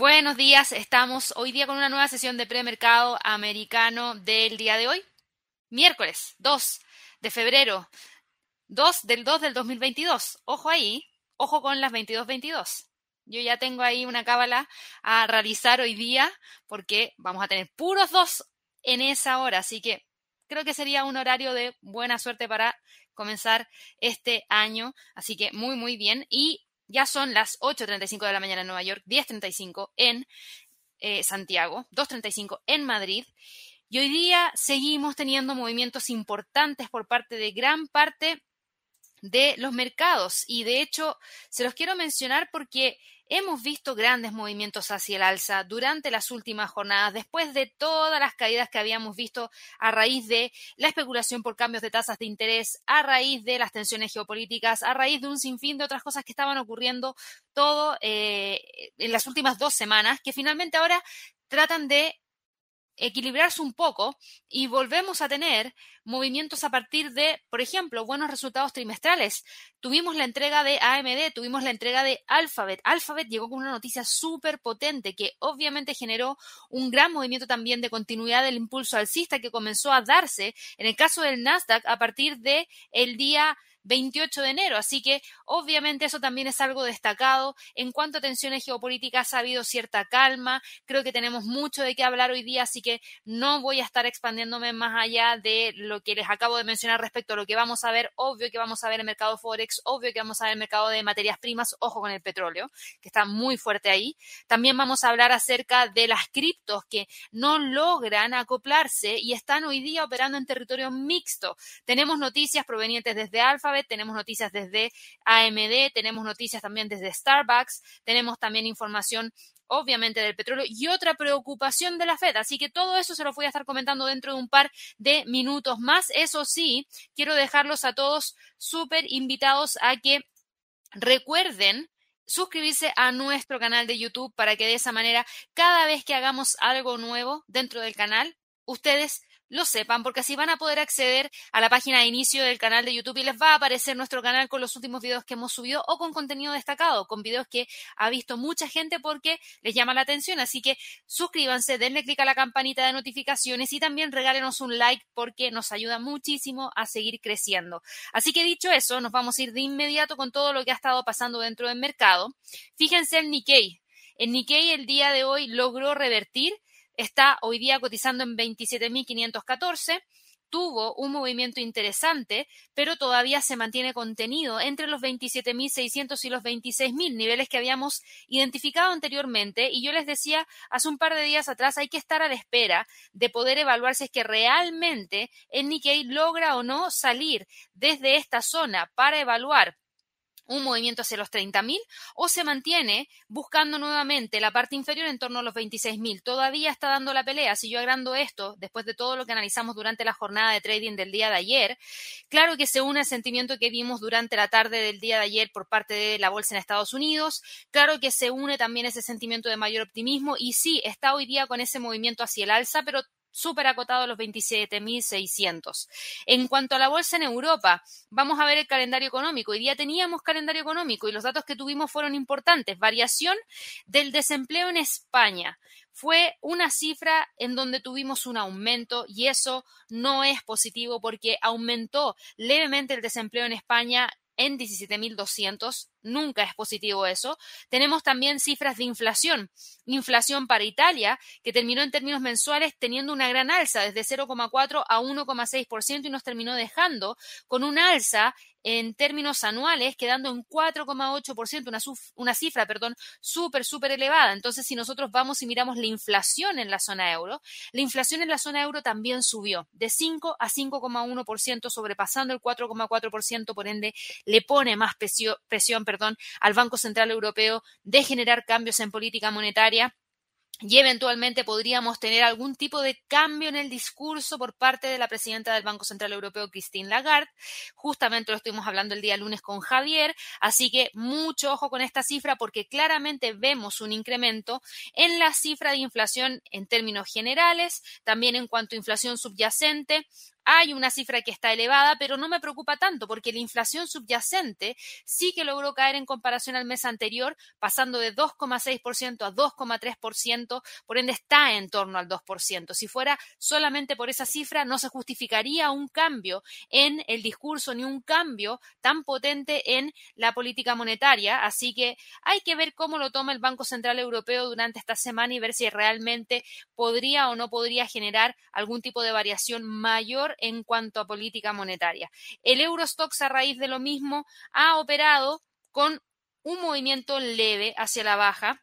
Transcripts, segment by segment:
Buenos días, estamos hoy día con una nueva sesión de premercado americano del día de hoy, miércoles 2 de febrero, 2 del 2 del 2022. Ojo ahí, ojo con las 22-22. Yo ya tengo ahí una cábala a realizar hoy día porque vamos a tener puros dos en esa hora, así que creo que sería un horario de buena suerte para comenzar este año, así que muy, muy bien. Y ya son las 8.35 de la mañana en Nueva York, 10.35 en eh, Santiago, 2.35 en Madrid. Y hoy día seguimos teniendo movimientos importantes por parte de gran parte de los mercados. Y de hecho, se los quiero mencionar porque hemos visto grandes movimientos hacia el alza durante las últimas jornadas, después de todas las caídas que habíamos visto a raíz de la especulación por cambios de tasas de interés, a raíz de las tensiones geopolíticas, a raíz de un sinfín de otras cosas que estaban ocurriendo todo eh, en las últimas dos semanas, que finalmente ahora tratan de equilibrarse un poco y volvemos a tener movimientos a partir de, por ejemplo, buenos resultados trimestrales. Tuvimos la entrega de AMD, tuvimos la entrega de Alphabet. Alphabet llegó con una noticia súper potente que obviamente generó un gran movimiento también de continuidad del impulso alcista que comenzó a darse en el caso del Nasdaq a partir de el día 28 de enero. Así que obviamente eso también es algo destacado. En cuanto a tensiones geopolíticas ha habido cierta calma. Creo que tenemos mucho de qué hablar hoy día, así que no voy a estar expandiéndome más allá de lo que les acabo de mencionar respecto a lo que vamos a ver. Obvio que vamos a ver el mercado Forex, obvio que vamos a ver el mercado de materias primas. Ojo con el petróleo, que está muy fuerte ahí. También vamos a hablar acerca de las criptos que no logran acoplarse y están hoy día operando en territorio mixto. Tenemos noticias provenientes desde Alfa tenemos noticias desde AMD, tenemos noticias también desde Starbucks, tenemos también información obviamente del petróleo y otra preocupación de la Fed. Así que todo eso se lo voy a estar comentando dentro de un par de minutos más. Eso sí, quiero dejarlos a todos súper invitados a que recuerden suscribirse a nuestro canal de YouTube para que de esa manera cada vez que hagamos algo nuevo dentro del canal, ustedes lo sepan, porque así van a poder acceder a la página de inicio del canal de YouTube y les va a aparecer nuestro canal con los últimos videos que hemos subido o con contenido destacado, con videos que ha visto mucha gente porque les llama la atención. Así que suscríbanse, denle clic a la campanita de notificaciones y también regálenos un like porque nos ayuda muchísimo a seguir creciendo. Así que dicho eso, nos vamos a ir de inmediato con todo lo que ha estado pasando dentro del mercado. Fíjense en Nikkei. En Nikkei el día de hoy logró revertir está hoy día cotizando en 27.514 tuvo un movimiento interesante, pero todavía se mantiene contenido entre los 27.600 y los 26.000 niveles que habíamos identificado anteriormente. Y yo les decía hace un par de días atrás, hay que estar a la espera de poder evaluar si es que realmente el Nikkei logra o no salir desde esta zona para evaluar un movimiento hacia los 30.000 o se mantiene buscando nuevamente la parte inferior en torno a los 26.000. Todavía está dando la pelea. Si yo agrando esto, después de todo lo que analizamos durante la jornada de trading del día de ayer, claro que se une el sentimiento que vimos durante la tarde del día de ayer por parte de la bolsa en Estados Unidos. Claro que se une también ese sentimiento de mayor optimismo y sí, está hoy día con ese movimiento hacia el alza, pero súper acotado a los 27.600. En cuanto a la bolsa en Europa, vamos a ver el calendario económico. Hoy día teníamos calendario económico y los datos que tuvimos fueron importantes. Variación del desempleo en España. Fue una cifra en donde tuvimos un aumento y eso no es positivo porque aumentó levemente el desempleo en España en 17.200. Nunca es positivo eso. Tenemos también cifras de inflación. Inflación para Italia, que terminó en términos mensuales teniendo una gran alza, desde 0,4 a 1,6% y nos terminó dejando con un alza en términos anuales, quedando en 4,8%, una, una cifra, perdón, súper, súper elevada. Entonces, si nosotros vamos y miramos la inflación en la zona euro, la inflación en la zona euro también subió de 5 a 5,1%, sobrepasando el 4,4%, por ende, le pone más presión, perdón, al Banco Central Europeo de generar cambios en política monetaria y eventualmente podríamos tener algún tipo de cambio en el discurso por parte de la presidenta del Banco Central Europeo, Christine Lagarde. Justamente lo estuvimos hablando el día lunes con Javier, así que mucho ojo con esta cifra porque claramente vemos un incremento en la cifra de inflación en términos generales, también en cuanto a inflación subyacente, hay una cifra que está elevada, pero no me preocupa tanto porque la inflación subyacente sí que logró caer en comparación al mes anterior, pasando de 2,6% a 2,3%, por ende está en torno al 2%. Si fuera solamente por esa cifra, no se justificaría un cambio en el discurso ni un cambio tan potente en la política monetaria. Así que hay que ver cómo lo toma el Banco Central Europeo durante esta semana y ver si realmente podría o no podría generar algún tipo de variación mayor en cuanto a política monetaria. El Eurostox a raíz de lo mismo ha operado con un movimiento leve hacia la baja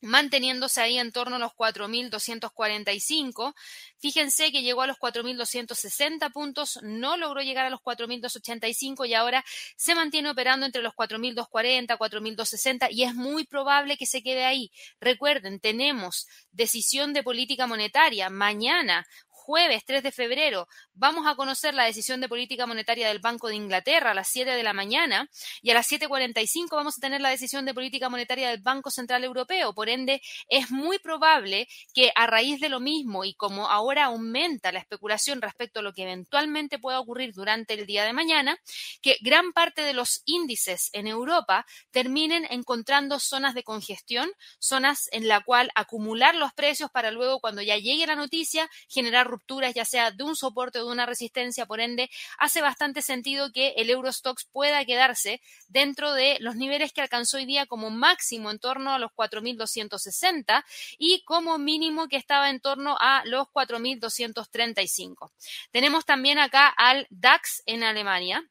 manteniéndose ahí en torno a los 4.245. Fíjense que llegó a los 4.260 puntos, no logró llegar a los 4.285 y ahora se mantiene operando entre los 4.240, 4.260 y es muy probable que se quede ahí. Recuerden, tenemos decisión de política monetaria mañana, jueves 3 de febrero vamos a conocer la decisión de política monetaria del Banco de Inglaterra a las 7 de la mañana y a las 7.45 vamos a tener la decisión de política monetaria del Banco Central Europeo. Por ende, es muy probable que a raíz de lo mismo y como ahora aumenta la especulación respecto a lo que eventualmente pueda ocurrir durante el día de mañana, que gran parte de los índices en Europa terminen encontrando zonas de congestión, zonas en la cual acumular los precios para luego cuando ya llegue la noticia generar ya sea de un soporte o de una resistencia, por ende hace bastante sentido que el Eurostox pueda quedarse dentro de los niveles que alcanzó hoy día como máximo en torno a los 4.260 y como mínimo que estaba en torno a los 4.235. Tenemos también acá al DAX en Alemania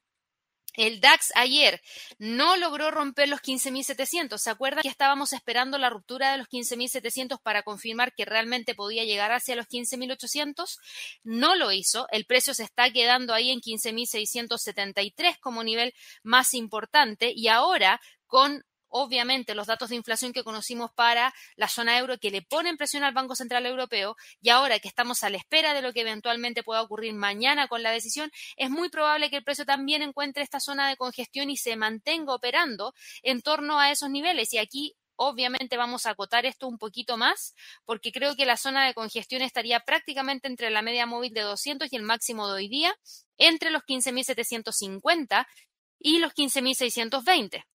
el DAX ayer no logró romper los 15.700. ¿Se acuerdan que estábamos esperando la ruptura de los 15.700 para confirmar que realmente podía llegar hacia los 15.800? No lo hizo. El precio se está quedando ahí en 15.673 como nivel más importante y ahora con obviamente los datos de inflación que conocimos para la zona euro que le ponen presión al Banco Central Europeo y ahora que estamos a la espera de lo que eventualmente pueda ocurrir mañana con la decisión, es muy probable que el precio también encuentre esta zona de congestión y se mantenga operando en torno a esos niveles. Y aquí Obviamente vamos a acotar esto un poquito más porque creo que la zona de congestión estaría prácticamente entre la media móvil de 200 y el máximo de hoy día, entre los 15.750 y los 15.620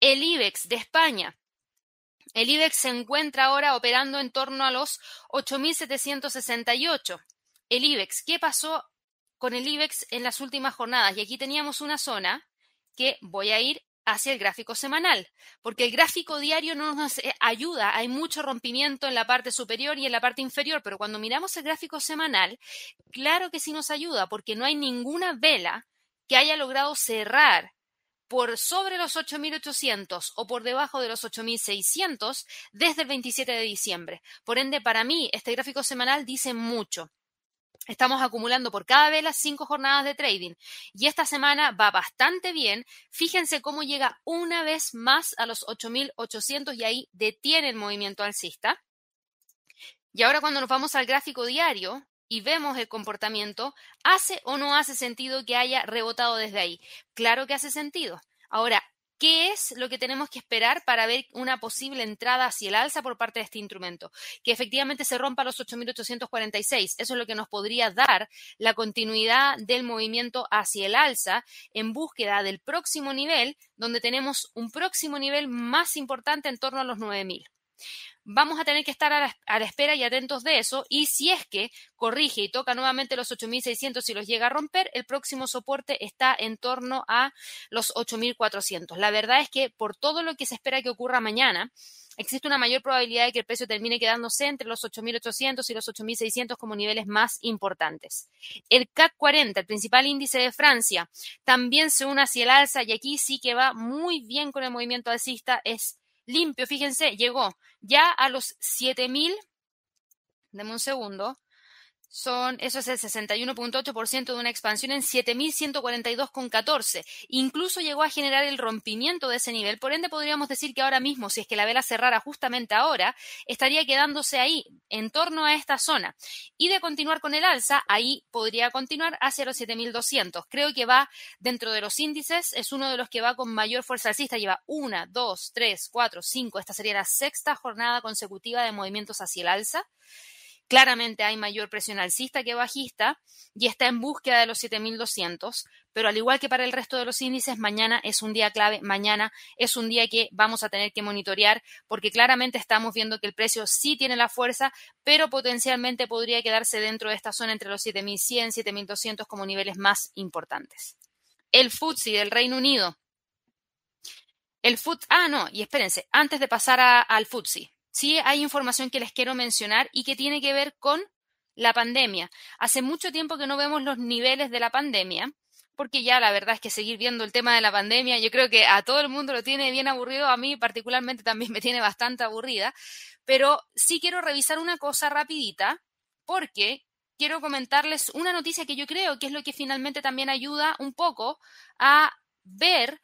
el IBEX de España. El IBEX se encuentra ahora operando en torno a los 8.768. El IBEX, ¿qué pasó con el IBEX en las últimas jornadas? Y aquí teníamos una zona que voy a ir hacia el gráfico semanal, porque el gráfico diario no nos eh, ayuda, hay mucho rompimiento en la parte superior y en la parte inferior, pero cuando miramos el gráfico semanal, claro que sí nos ayuda, porque no hay ninguna vela que haya logrado cerrar por sobre los 8.800 o por debajo de los 8.600 desde el 27 de diciembre. Por ende, para mí, este gráfico semanal dice mucho. Estamos acumulando por cada vela cinco jornadas de trading y esta semana va bastante bien. Fíjense cómo llega una vez más a los 8.800 y ahí detiene el movimiento alcista. Y ahora cuando nos vamos al gráfico diario, y vemos el comportamiento, ¿hace o no hace sentido que haya rebotado desde ahí? Claro que hace sentido. Ahora, ¿Qué es lo que tenemos que esperar para ver una posible entrada hacia el alza por parte de este instrumento? Que efectivamente se rompa los 8.846. Eso es lo que nos podría dar la continuidad del movimiento hacia el alza en búsqueda del próximo nivel, donde tenemos un próximo nivel más importante en torno a los 9.000 vamos a tener que estar a la, espera y atentos de eso. Y si es que corrige y toca nuevamente los 8.600 y los llega a romper, el próximo soporte está en torno a los 8.400. La verdad es que por todo lo que se espera que ocurra mañana, existe una mayor probabilidad de que el precio termine quedándose entre los 8.800 y los 8.600 como niveles más importantes. El CAC 40, el principal índice de Francia, también se une hacia el alza y aquí sí que va muy bien con el movimiento alcista, es limpio, fíjense, llegó ya a los 7000. Deme un segundo son, eso es el 61.8% de una expansión en 7.142,14. Incluso llegó a generar el rompimiento de ese nivel. Por ende, podríamos decir que ahora mismo, si es que la vela cerrara justamente ahora, estaría quedándose ahí, en torno a esta zona. Y de continuar con el alza, ahí podría continuar hacia los 7.200. Creo que va dentro de los índices, es uno de los que va con mayor fuerza alcista. Lleva una, dos, tres, cuatro, cinco. Esta sería la sexta jornada consecutiva de movimientos hacia el alza Claramente hay mayor presión alcista que bajista y está en búsqueda de los 7200, pero al igual que para el resto de los índices, mañana es un día clave, mañana es un día que vamos a tener que monitorear porque claramente estamos viendo que el precio sí tiene la fuerza, pero potencialmente podría quedarse dentro de esta zona entre los 7100, 7200 como niveles más importantes. El FTSE del Reino Unido. El FTSE, ah, no, y espérense, antes de pasar al FTSE, sí hay información que les quiero mencionar y que tiene que ver con la pandemia. Hace mucho tiempo que no vemos los niveles de la pandemia, porque ya la verdad es que seguir viendo el tema de la pandemia, yo creo que a todo el mundo lo tiene bien aburrido, a mí particularmente también me tiene bastante aburrida, pero sí quiero revisar una cosa rapidita, porque quiero comentarles una noticia que yo creo que es lo que finalmente también ayuda un poco a ver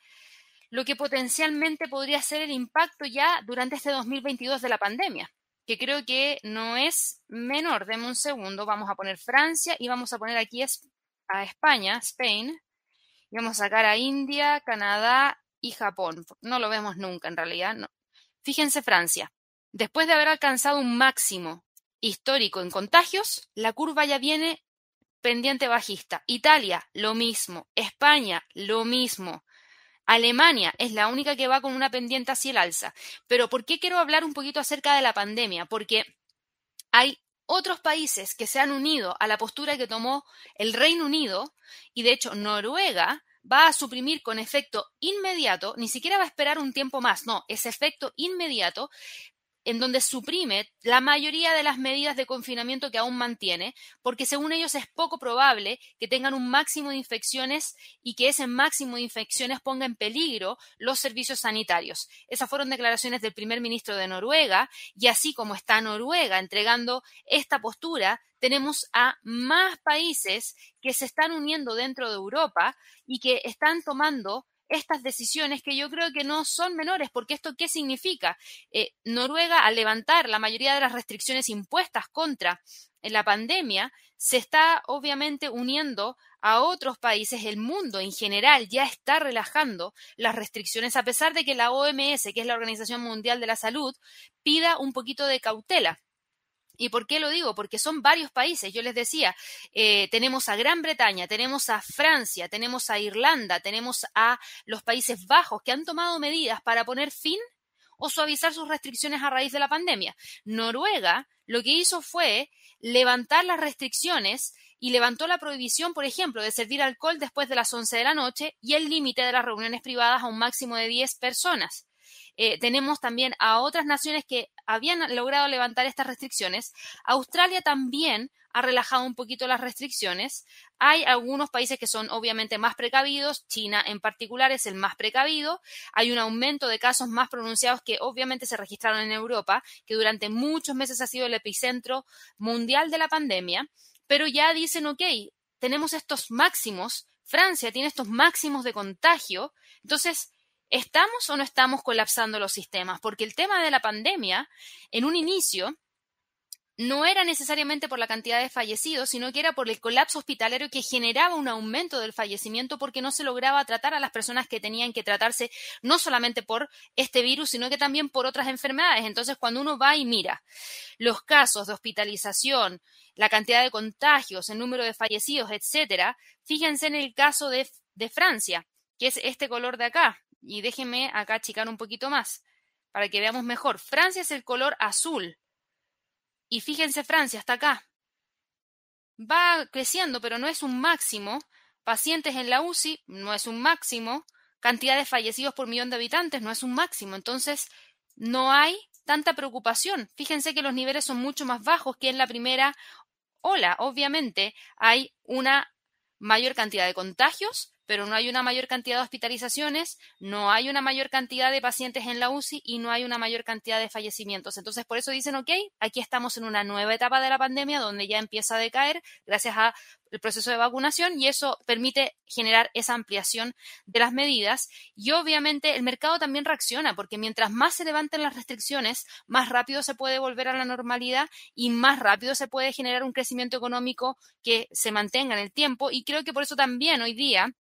lo que potencialmente podría ser el impacto ya durante este 2022 de la pandemia, que creo que no es menor. Deme un segundo, vamos a poner Francia y vamos a poner aquí a España, Spain, y vamos a sacar a India, Canadá y Japón. No lo vemos nunca en realidad. No. Fíjense Francia. Después de haber alcanzado un máximo histórico en contagios, la curva ya viene pendiente bajista. Italia, lo mismo. España, lo mismo. Alemania es la única que va con una pendiente hacia el alza. Pero ¿por qué quiero hablar un poquito acerca de la pandemia? Porque hay otros países que se han unido a la postura que tomó el Reino Unido y de hecho Noruega va a suprimir con efecto inmediato, ni siquiera va a esperar un tiempo más, no, es efecto inmediato en donde suprime la mayoría de las medidas de confinamiento que aún mantiene, porque según ellos es poco probable que tengan un máximo de infecciones y que ese máximo de infecciones ponga en peligro los servicios sanitarios. Esas fueron declaraciones del primer ministro de Noruega y así como está Noruega entregando esta postura, tenemos a más países que se están uniendo dentro de Europa y que están tomando estas decisiones que yo creo que no son menores, porque esto qué significa? Eh, Noruega, al levantar la mayoría de las restricciones impuestas contra la pandemia, se está obviamente uniendo a otros países, el mundo en general ya está relajando las restricciones, a pesar de que la OMS, que es la Organización Mundial de la Salud, pida un poquito de cautela. ¿Y por qué lo digo? Porque son varios países. Yo les decía, eh, tenemos a Gran Bretaña, tenemos a Francia, tenemos a Irlanda, tenemos a los Países Bajos que han tomado medidas para poner fin o suavizar sus restricciones a raíz de la pandemia. Noruega lo que hizo fue levantar las restricciones y levantó la prohibición, por ejemplo, de servir alcohol después de las 11 de la noche y el límite de las reuniones privadas a un máximo de 10 personas. Eh, tenemos también a otras naciones que habían logrado levantar estas restricciones. Australia también ha relajado un poquito las restricciones. Hay algunos países que son obviamente más precavidos, China en particular es el más precavido. Hay un aumento de casos más pronunciados que obviamente se registraron en Europa, que durante muchos meses ha sido el epicentro mundial de la pandemia, pero ya dicen, ok, tenemos estos máximos, Francia tiene estos máximos de contagio, entonces ¿Estamos o no estamos colapsando los sistemas? Porque el tema de la pandemia, en un inicio, no era necesariamente por la cantidad de fallecidos, sino que era por el colapso hospitalario que generaba un aumento del fallecimiento porque no se lograba tratar a las personas que tenían que tratarse no solamente por este virus, sino que también por otras enfermedades. Entonces, cuando uno va y mira los casos de hospitalización, la cantidad de contagios, el número de fallecidos, etcétera, fíjense en el caso de, de Francia, que es este color de acá, y déjenme acá achicar un poquito más para que veamos mejor. Francia es el color azul. Y fíjense Francia, hasta acá. Va creciendo, pero no es un máximo. Pacientes en la UCI no es un máximo. Cantidad de fallecidos por millón de habitantes no es un máximo. Entonces, no hay tanta preocupación. Fíjense que los niveles son mucho más bajos que en la primera ola. Obviamente, hay una mayor cantidad de contagios, pero no hay una mayor cantidad de hospitalizaciones, no hay una mayor cantidad de pacientes en la UCI y no hay una mayor cantidad de fallecimientos. Entonces, por eso dicen, ok, aquí estamos en una nueva etapa de la pandemia donde ya empieza a decaer gracias a el proceso de vacunación y eso permite generar esa ampliación de las medidas y obviamente el mercado también reacciona porque mientras más se levanten las restricciones, más rápido se puede volver a la normalidad y más rápido se puede generar un crecimiento económico que se mantenga en el tiempo y creo que por eso también hoy día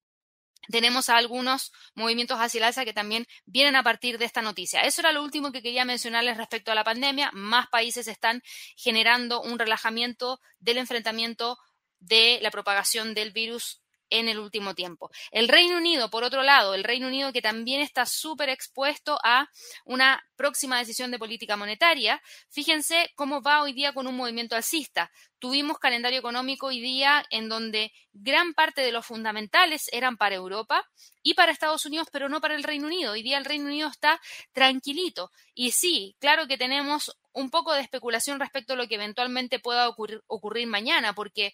tenemos algunos movimientos hacia el alza que también vienen a partir de esta noticia. Eso era lo último que quería mencionarles respecto a la pandemia. Más países están generando un relajamiento del enfrentamiento de la propagación del virus en el último tiempo. El Reino Unido, por otro lado, el Reino Unido que también está súper expuesto a una próxima decisión de política monetaria, fíjense cómo va hoy día con un movimiento alcista. Tuvimos calendario económico hoy día en donde gran parte de los fundamentales eran para Europa y para Estados Unidos, pero no para el Reino Unido. Hoy día el Reino Unido está tranquilito. Y sí, claro que tenemos un poco de especulación respecto a lo que eventualmente pueda ocurrir, ocurrir mañana, porque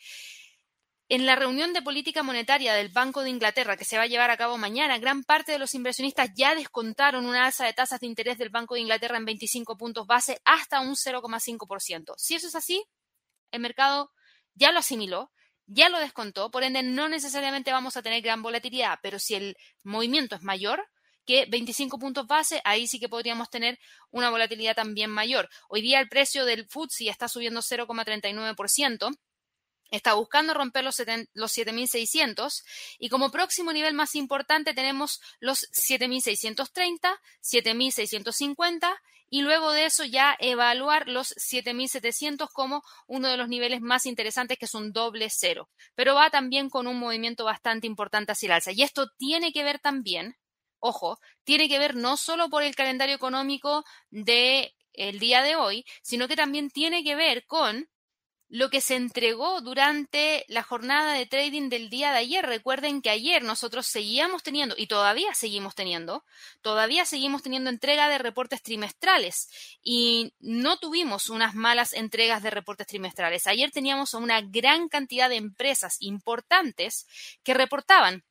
en la reunión de política monetaria del Banco de Inglaterra que se va a llevar a cabo mañana, gran parte de los inversionistas ya descontaron una alza de tasas de interés del Banco de Inglaterra en 25 puntos base hasta un 0,5%. Si eso es así, el mercado ya lo asimiló, ya lo descontó, por ende no necesariamente vamos a tener gran volatilidad, pero si el movimiento es mayor, que 25 puntos base, ahí sí que podríamos tener una volatilidad también mayor. Hoy día el precio del FTSE está subiendo 0,39%, está buscando romper los, 7.600 y como próximo nivel más importante tenemos los 7.630, 7.650 y luego de eso ya evaluar los 7.700 como uno de los niveles más interesantes que es un doble cero. Pero va también con un movimiento bastante importante hacia el alza. Y esto tiene que ver también, ojo, tiene que ver no solo por el calendario económico del el día de hoy, sino que también tiene que ver con lo que se entregó durante la jornada de trading del día de ayer. Recuerden que ayer nosotros seguíamos teniendo, y todavía seguimos teniendo, todavía seguimos teniendo entrega de reportes trimestrales y no tuvimos unas malas entregas de reportes trimestrales. Ayer teníamos una gran cantidad de empresas importantes que reportaban.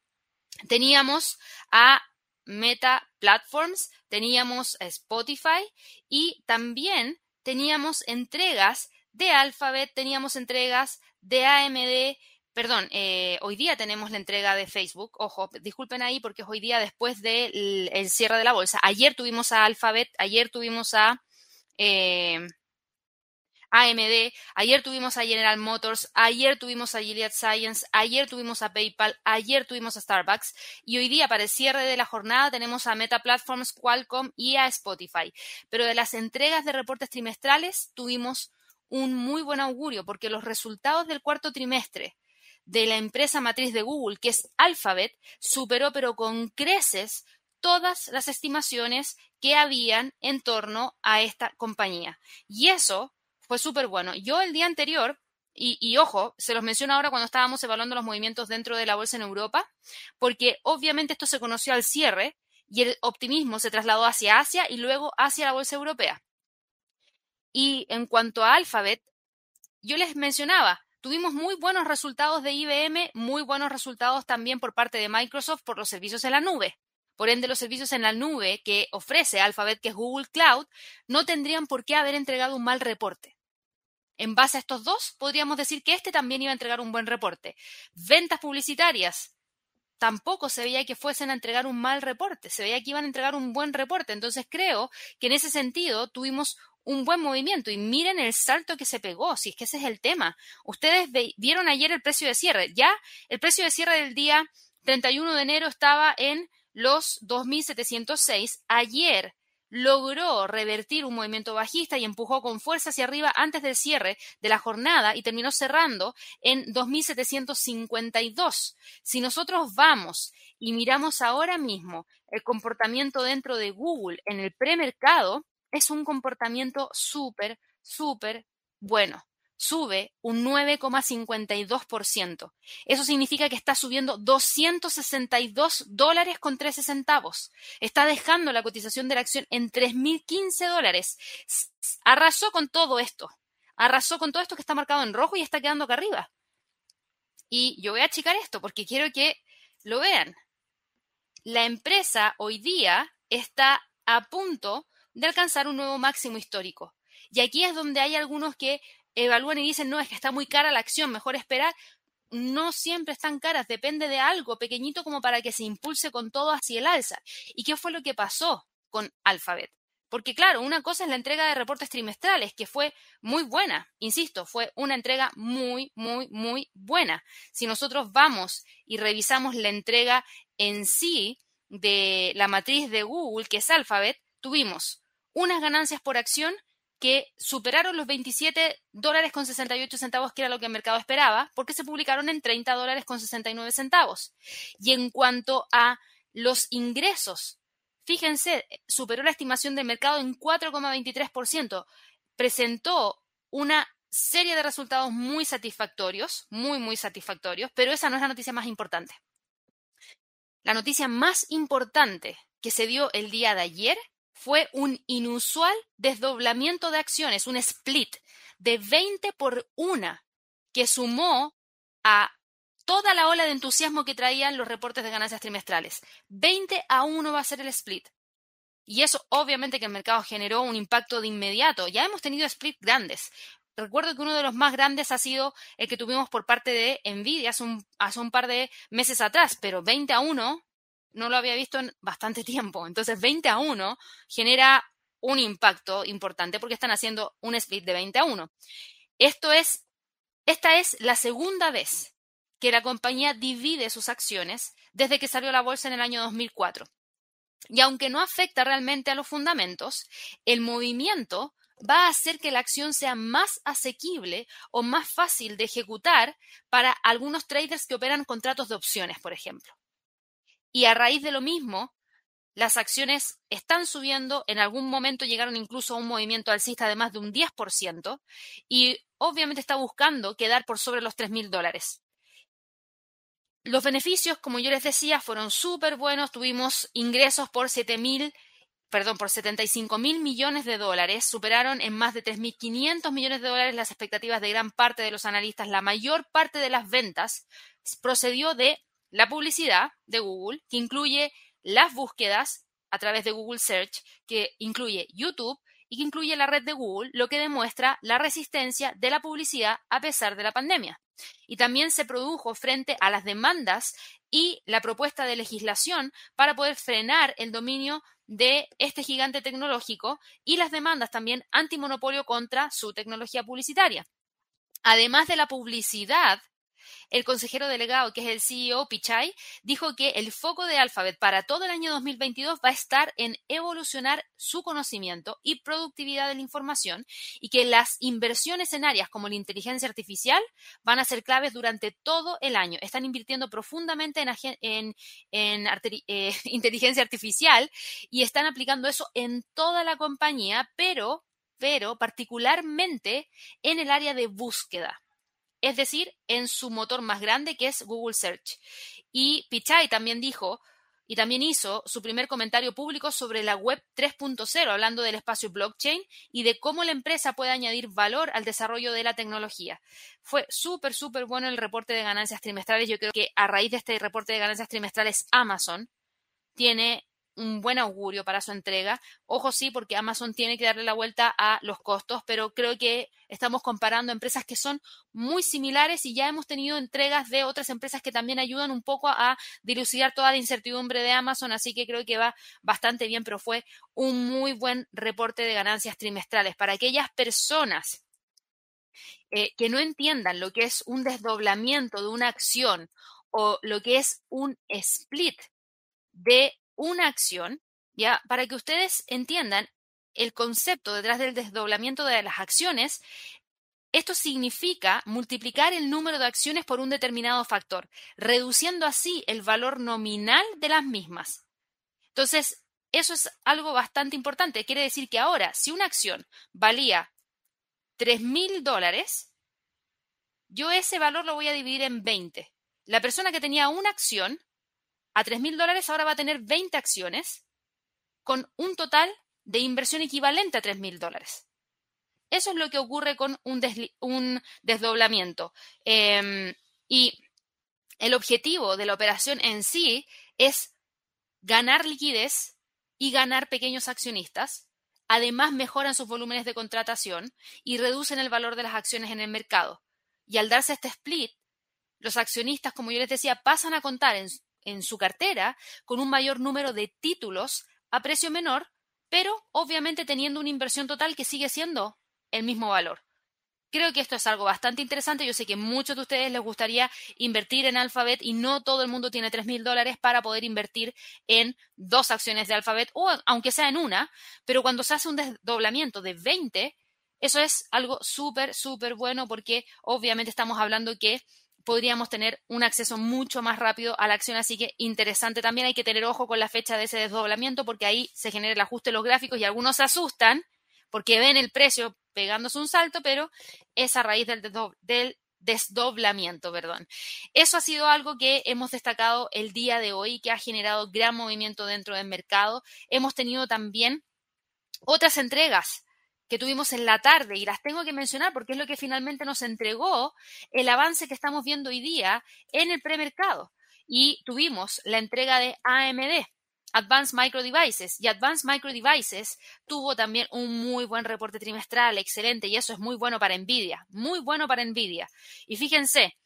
Teníamos a Meta Platforms, teníamos a Spotify y también teníamos entregas de Alphabet teníamos entregas de AMD, perdón, eh, hoy día tenemos la entrega de Facebook, ojo, disculpen ahí porque es hoy día después del cierre de la bolsa. Ayer tuvimos a Alphabet, ayer tuvimos a eh, AMD, ayer tuvimos a General Motors, ayer tuvimos a Gilead Science, ayer tuvimos a PayPal, ayer tuvimos a Starbucks y hoy día para el cierre de la jornada tenemos a Meta Platforms, Qualcomm y a Spotify. Pero de las entregas de reportes trimestrales tuvimos un muy buen augurio porque los resultados del cuarto trimestre de la empresa matriz de Google, que es Alphabet, superó pero con creces todas las estimaciones que habían en torno a esta compañía. Y eso fue súper bueno. Yo el día anterior, y, y, ojo, se los menciono ahora cuando estábamos evaluando los movimientos dentro de la bolsa en Europa, porque obviamente esto se conoció al cierre y el optimismo se trasladó hacia Asia y luego hacia la bolsa europea. Y en cuanto a Alphabet, yo les mencionaba, tuvimos muy buenos resultados de IBM, muy buenos resultados también por parte de Microsoft por los servicios en la nube. Por ende, los servicios en la nube que ofrece Alphabet, que es Google Cloud, no tendrían por qué haber entregado un mal reporte. En base a estos dos, podríamos decir que este también iba a entregar un buen reporte. Ventas publicitarias, tampoco se veía que fuesen a entregar un mal reporte, se veía que iban a entregar un buen reporte. Entonces creo que en ese sentido tuvimos un buen movimiento y miren el salto que se pegó, si es que ese es el tema. Ustedes vieron ayer el precio de cierre, ya el precio de cierre del día 31 de enero estaba en los 2.706, ayer logró revertir un movimiento bajista y empujó con fuerza hacia arriba antes del cierre de la jornada y terminó cerrando en 2.752. Si nosotros vamos y miramos ahora mismo el comportamiento dentro de Google en el premercado, es un comportamiento súper, súper bueno. Sube un 9,52%. Eso significa que está subiendo 262 dólares con 13 centavos. Está dejando la cotización de la acción en 3.015 dólares. Arrasó con todo esto. Arrasó con todo esto que está marcado en rojo y está quedando acá arriba. Y yo voy a achicar esto porque quiero que lo vean. La empresa hoy día está a punto de alcanzar un nuevo máximo histórico. Y aquí es donde hay algunos que evalúan y dicen, no, es que está muy cara la acción, mejor esperar. No siempre están caras, depende de algo pequeñito como para que se impulse con todo hacia el alza. ¿Y qué fue lo que pasó con Alphabet? Porque claro, una cosa es la entrega de reportes trimestrales, que fue muy buena, insisto, fue una entrega muy, muy, muy buena. Si nosotros vamos y revisamos la entrega en sí de la matriz de Google, que es Alphabet, tuvimos unas ganancias por acción que superaron los 27 dólares con 68 centavos, que era lo que el mercado esperaba, porque se publicaron en 30 dólares con 69 centavos. Y en cuanto a los ingresos, fíjense, superó la estimación del mercado en 4,23%. Presentó una serie de resultados muy satisfactorios, muy, muy satisfactorios, pero esa no es la noticia más importante. La noticia más importante que se dio el día de ayer fue un inusual desdoblamiento de acciones, un split de 20 por 1 que sumó a toda la ola de entusiasmo que traían los reportes de ganancias trimestrales. 20 a 1 va a ser el split. Y eso obviamente que el mercado generó un impacto de inmediato. Ya hemos tenido split grandes. Recuerdo que uno de los más grandes ha sido el que tuvimos por parte de Nvidia hace un, hace un par de meses atrás, pero 20 a 1 no lo había visto en bastante tiempo. Entonces 20 a 1 genera un impacto importante porque están haciendo un split de 20 a 1. Esto es, esta es la segunda vez que la compañía divide sus acciones desde que salió la bolsa en el año 2004. Y aunque no afecta realmente a los fundamentos, el movimiento va a hacer que la acción sea más asequible o más fácil de ejecutar para algunos traders que operan contratos de opciones, por ejemplo. Y a raíz de lo mismo, las acciones están subiendo, en algún momento llegaron incluso a un movimiento alcista de más de un 10% y obviamente está buscando quedar por sobre los 3 mil dólares. Los beneficios, como yo les decía, fueron súper buenos. Tuvimos ingresos por 7 mil, perdón, por 75 mil millones de dólares. Superaron en más de 3.500 millones de dólares las expectativas de gran parte de los analistas. La mayor parte de las ventas procedió de la publicidad de Google, que incluye las búsquedas a través de Google Search, que incluye YouTube y que incluye la red de Google, lo que demuestra la resistencia de la publicidad a pesar de la pandemia. Y también se produjo frente a las demandas y la propuesta de legislación para poder frenar el dominio de este gigante tecnológico y las demandas también antimonopolio contra su tecnología publicitaria. Además de la publicidad, el consejero delegado, que es el CEO Pichai, dijo que el foco de Alphabet para todo el año 2022 va a estar en evolucionar su conocimiento y productividad de la información y que las inversiones en áreas como la inteligencia artificial van a ser claves durante todo el año. Están invirtiendo profundamente en, eh, inteligencia artificial y están aplicando eso en toda la compañía, pero pero particularmente en el área de búsqueda es decir, en su motor más grande que es Google Search. Y Pichai también dijo y también hizo su primer comentario público sobre la web 3.0, hablando del espacio blockchain y de cómo la empresa puede añadir valor al desarrollo de la tecnología. Fue súper, súper bueno el reporte de ganancias trimestrales. Yo creo que a raíz de este reporte de ganancias trimestrales, Amazon tiene un buen augurio para su entrega. Ojo sí, porque Amazon tiene que darle la vuelta a los costos, pero creo que estamos comparando empresas que son muy similares y ya hemos tenido entregas de otras empresas que también ayudan un poco a dilucidar toda la incertidumbre de Amazon, así que creo que va bastante bien, pero fue un muy buen reporte de ganancias trimestrales para aquellas personas eh, que no entiendan lo que es un desdoblamiento de una acción o lo que es un split de una acción, ya, para que ustedes entiendan el concepto detrás del desdoblamiento de las acciones, esto significa multiplicar el número de acciones por un determinado factor, reduciendo así el valor nominal de las mismas. Entonces, eso es algo bastante importante. Quiere decir que ahora, si una acción valía 3 mil dólares, yo ese valor lo voy a dividir en 20. La persona que tenía una acción a 3 mil dólares ahora va a tener 20 acciones con un total de inversión equivalente a 3 mil dólares. Eso es lo que ocurre con un, desdoblamiento. Em, y el objetivo de la operación en sí es ganar liquidez y ganar pequeños accionistas. Además, mejoran sus volúmenes de contratación y reducen el valor de las acciones en el mercado. Y al darse este split, los accionistas, como yo les decía, pasan a contar en, en su cartera con un mayor número de títulos a precio menor pero obviamente teniendo una inversión total que sigue siendo el mismo valor. Creo que esto es algo bastante interesante. Yo sé que muchos de ustedes les gustaría invertir en Alphabet y no todo el mundo tiene 3 mil dólares para poder invertir en dos acciones de Alphabet o aunque sea en una, pero cuando se hace un desdoblamiento de 20, eso es algo súper, súper bueno porque obviamente estamos hablando que podríamos tener un acceso mucho más rápido a la acción, así que interesante también. Hay que tener ojo con la fecha de ese desdoblamiento porque ahí se genera el ajuste de los gráficos y algunos se asustan porque ven el precio pegándose un salto, pero es a raíz del, del desdoblamiento, perdón. Eso ha sido algo que hemos destacado el día de hoy, que ha generado gran movimiento dentro del mercado. Hemos tenido también otras entregas que tuvimos en la tarde y las tengo que mencionar porque es lo que finalmente nos entregó el avance que estamos viendo hoy día en el premercado. Y tuvimos la entrega de AMD, Advanced Micro Devices. Y Advanced Micro Devices tuvo también un muy buen reporte trimestral, excelente, y eso es muy bueno para Nvidia, muy bueno para Nvidia. Y fíjense,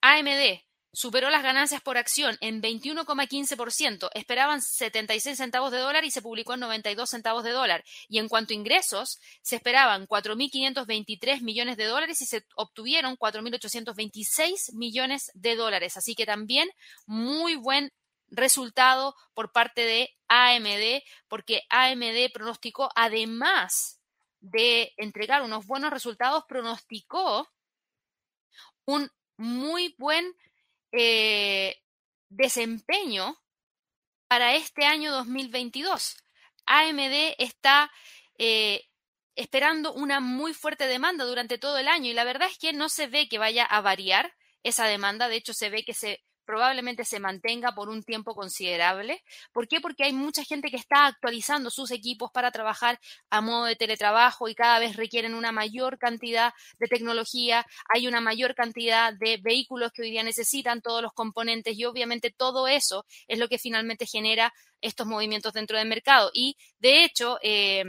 AMD Superó las ganancias por acción en 21,15%, esperaban 76 centavos de dólar y se publicó en 92 centavos de dólar. Y en cuanto a ingresos, se esperaban 4.523 millones de dólares y se obtuvieron 4.826 millones de dólares. Así que también muy buen resultado por parte de AMD, porque AMD pronosticó, además de entregar unos buenos resultados, pronosticó un muy buen eh, desempeño para este año 2022. AMD está eh, esperando una muy fuerte demanda durante todo el año y la verdad es que no se ve que vaya a variar esa demanda. De hecho, se ve que se probablemente se mantenga por un tiempo considerable. ¿Por qué? Porque hay mucha gente que está actualizando sus equipos para trabajar a modo de teletrabajo y cada vez requieren una mayor cantidad de tecnología, hay una mayor cantidad de vehículos que hoy día necesitan todos los componentes y obviamente todo eso es lo que finalmente genera estos movimientos dentro del mercado. Y de hecho, eh,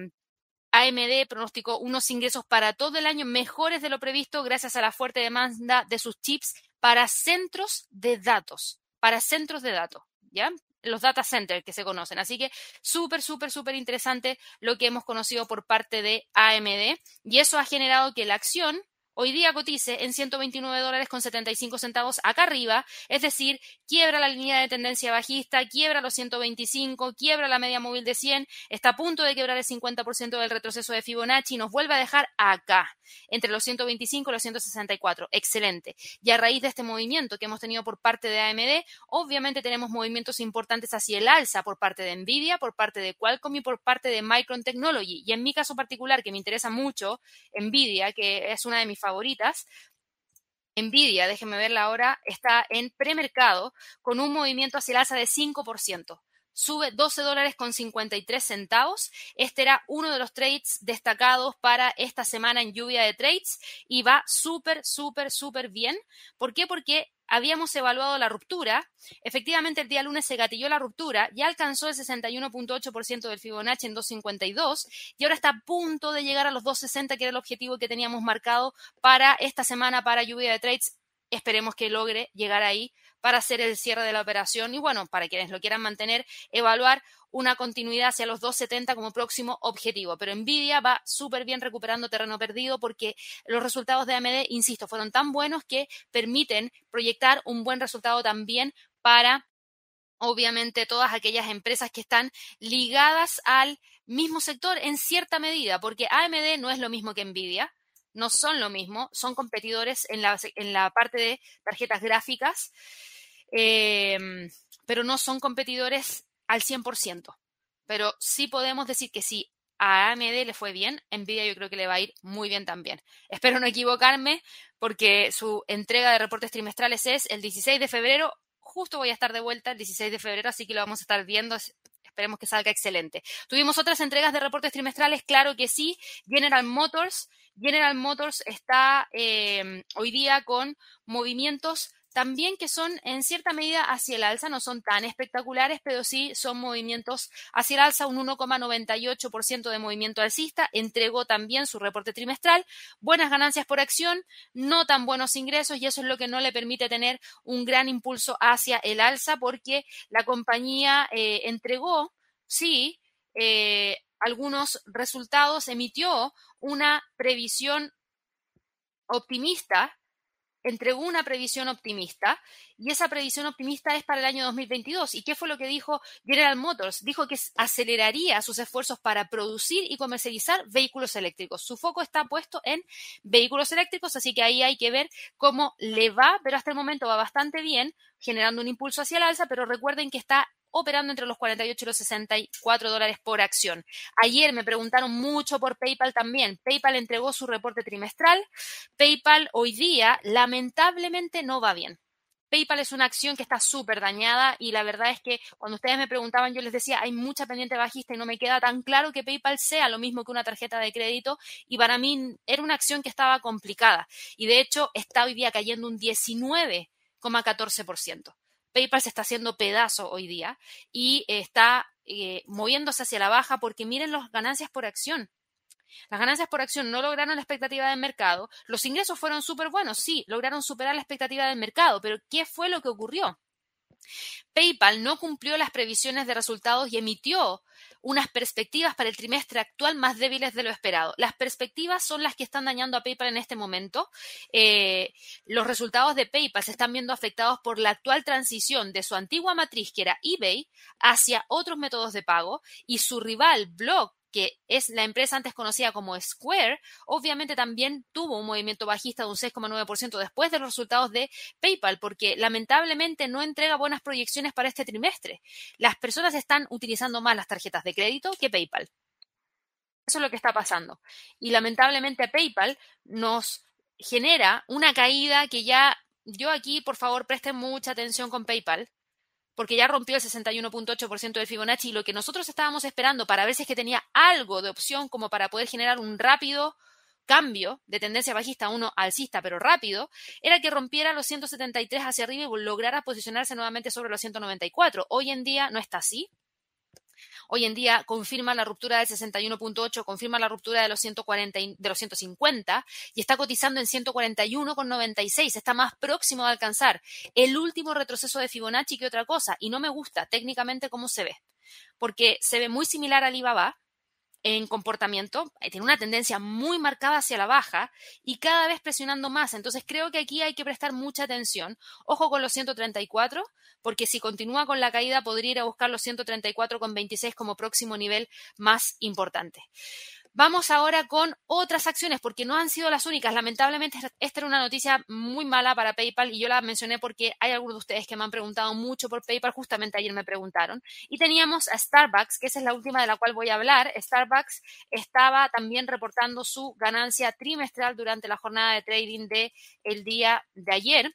AMD pronosticó unos ingresos para todo el año mejores de lo previsto gracias a la fuerte demanda de sus chips para centros de datos, para centros de datos, ¿ya? Los data centers que se conocen. Así que súper, súper, súper interesante lo que hemos conocido por parte de AMD y eso ha generado que la acción hoy día cotice en 129 dólares con 75 centavos acá arriba, es decir, quiebra la línea de tendencia bajista, quiebra los 125, quiebra la media móvil de 100, está a punto de quebrar el 50% del retroceso de Fibonacci y nos vuelve a dejar acá, entre los 125 y los 164. Excelente. Y a raíz de este movimiento que hemos tenido por parte de AMD, obviamente tenemos movimientos importantes hacia el alza por parte de Nvidia, por parte de Qualcomm y por parte de Micron Technology. Y en mi caso particular, que me interesa mucho, Nvidia, que es una de mis favoritas. Nvidia, déjenme verla ahora, está en premercado con un movimiento hacia el alza de 5% sube 12 dólares con 53 centavos. Este era uno de los trades destacados para esta semana en lluvia de trades y va súper, súper, súper bien. ¿Por qué? Porque habíamos evaluado la ruptura. Efectivamente, el día lunes se gatilló la ruptura, ya alcanzó el 61.8% del Fibonacci en 2.52 y ahora está a punto de llegar a los 2.60, que era el objetivo que teníamos marcado para esta semana para lluvia de trades. Esperemos que logre llegar ahí para hacer el cierre de la operación y bueno, para quienes lo quieran mantener, evaluar una continuidad hacia los 270 como próximo objetivo. Pero Nvidia va súper bien recuperando terreno perdido porque los resultados de AMD, insisto, fueron tan buenos que permiten proyectar un buen resultado también para obviamente todas aquellas empresas que están ligadas al mismo sector en cierta medida, porque AMD no es lo mismo que Nvidia, no son lo mismo, son competidores en la, en la parte de tarjetas gráficas, em, pero no son competidores al 100%. Pero sí podemos decir que si a AMD le fue bien, Nvidia yo creo que le va a ir muy bien también. Espero no equivocarme porque su entrega de reportes trimestrales es el 16 de febrero. Justo voy a estar de vuelta el 16 de febrero, así que lo vamos a estar viendo. Esperemos que salga excelente. Tuvimos otras entregas de reportes trimestrales, claro que sí. General Motors. General Motors está eh, hoy día con movimientos también que son en cierta medida hacia el alza, no son tan espectaculares, pero sí son movimientos hacia el alza, un 1,98% de movimiento alcista, entregó también su reporte trimestral, buenas ganancias por acción, no tan buenos ingresos y eso es lo que no le permite tener un gran impulso hacia el alza porque la compañía eh, entregó, sí, eh, algunos resultados, emitió una previsión optimista entregó una previsión optimista y esa previsión optimista es para el año 2022. ¿Y qué fue lo que dijo General Motors? Dijo que aceleraría sus esfuerzos para producir y comercializar vehículos eléctricos. Su foco está puesto en vehículos eléctricos, así que ahí hay que ver cómo le va, pero hasta el momento va bastante bien, generando un impulso hacia el alza, pero recuerden que está operando entre los 48 y los 64 dólares por acción. Ayer me preguntaron mucho por PayPal también. PayPal entregó su reporte trimestral. PayPal hoy día lamentablemente no va bien. PayPal es una acción que está súper dañada y la verdad es que cuando ustedes me preguntaban yo les decía hay mucha pendiente bajista y no me queda tan claro que PayPal sea lo mismo que una tarjeta de crédito y para mí era una acción que estaba complicada y de hecho está hoy día cayendo un 19,14%. PayPal se está haciendo pedazo hoy día y está eh, moviéndose hacia la baja porque miren las ganancias por acción. Las ganancias por acción no lograron la expectativa del mercado. Los ingresos fueron súper buenos, sí, lograron superar la expectativa del mercado, pero ¿qué fue lo que ocurrió? PayPal no cumplió las previsiones de resultados y emitió unas perspectivas para el trimestre actual más débiles de lo esperado. Las perspectivas son las que están dañando a PayPal en este momento. Eh, los resultados de PayPal se están viendo afectados por la actual transición de su antigua matriz, que era eBay, hacia otros métodos de pago y su rival Block que es la empresa antes conocida como Square, obviamente también tuvo un movimiento bajista de un 6,9% después de los resultados de PayPal, porque lamentablemente no entrega buenas proyecciones para este trimestre. Las personas están utilizando más las tarjetas de crédito que PayPal. Eso es lo que está pasando. Y lamentablemente PayPal nos genera una caída que ya yo aquí, por favor, presten mucha atención con PayPal porque ya rompió el 61.8% del Fibonacci y lo que nosotros estábamos esperando para ver si es que tenía algo de opción como para poder generar un rápido cambio de tendencia bajista a uno alcista, pero rápido, era que rompiera los 173 hacia arriba y lograra posicionarse nuevamente sobre los 194. Hoy en día no está así hoy en día confirma la ruptura del 61.8, confirma la ruptura de los 140 de los 150 y está cotizando en 141.96, está más próximo de alcanzar el último retroceso de Fibonacci que otra cosa. Y no me gusta técnicamente cómo se ve, porque se ve muy similar al Alibaba, en comportamiento, eh, tiene una tendencia muy marcada hacia la baja y cada vez presionando más. Entonces creo que aquí hay que prestar mucha atención. Ojo con los 134, porque si continúa con la caída podría ir a buscar los 134,26 como próximo nivel más importante. Vamos ahora con otras acciones, porque no han sido las únicas. Lamentablemente, esta era una noticia muy mala para PayPal y yo la mencioné porque hay algunos de ustedes que me han preguntado mucho por PayPal, justamente ayer me preguntaron. Y teníamos a Starbucks, que esa es la última de la cual voy a hablar. Starbucks estaba también reportando su ganancia trimestral durante la jornada de trading de el día de ayer.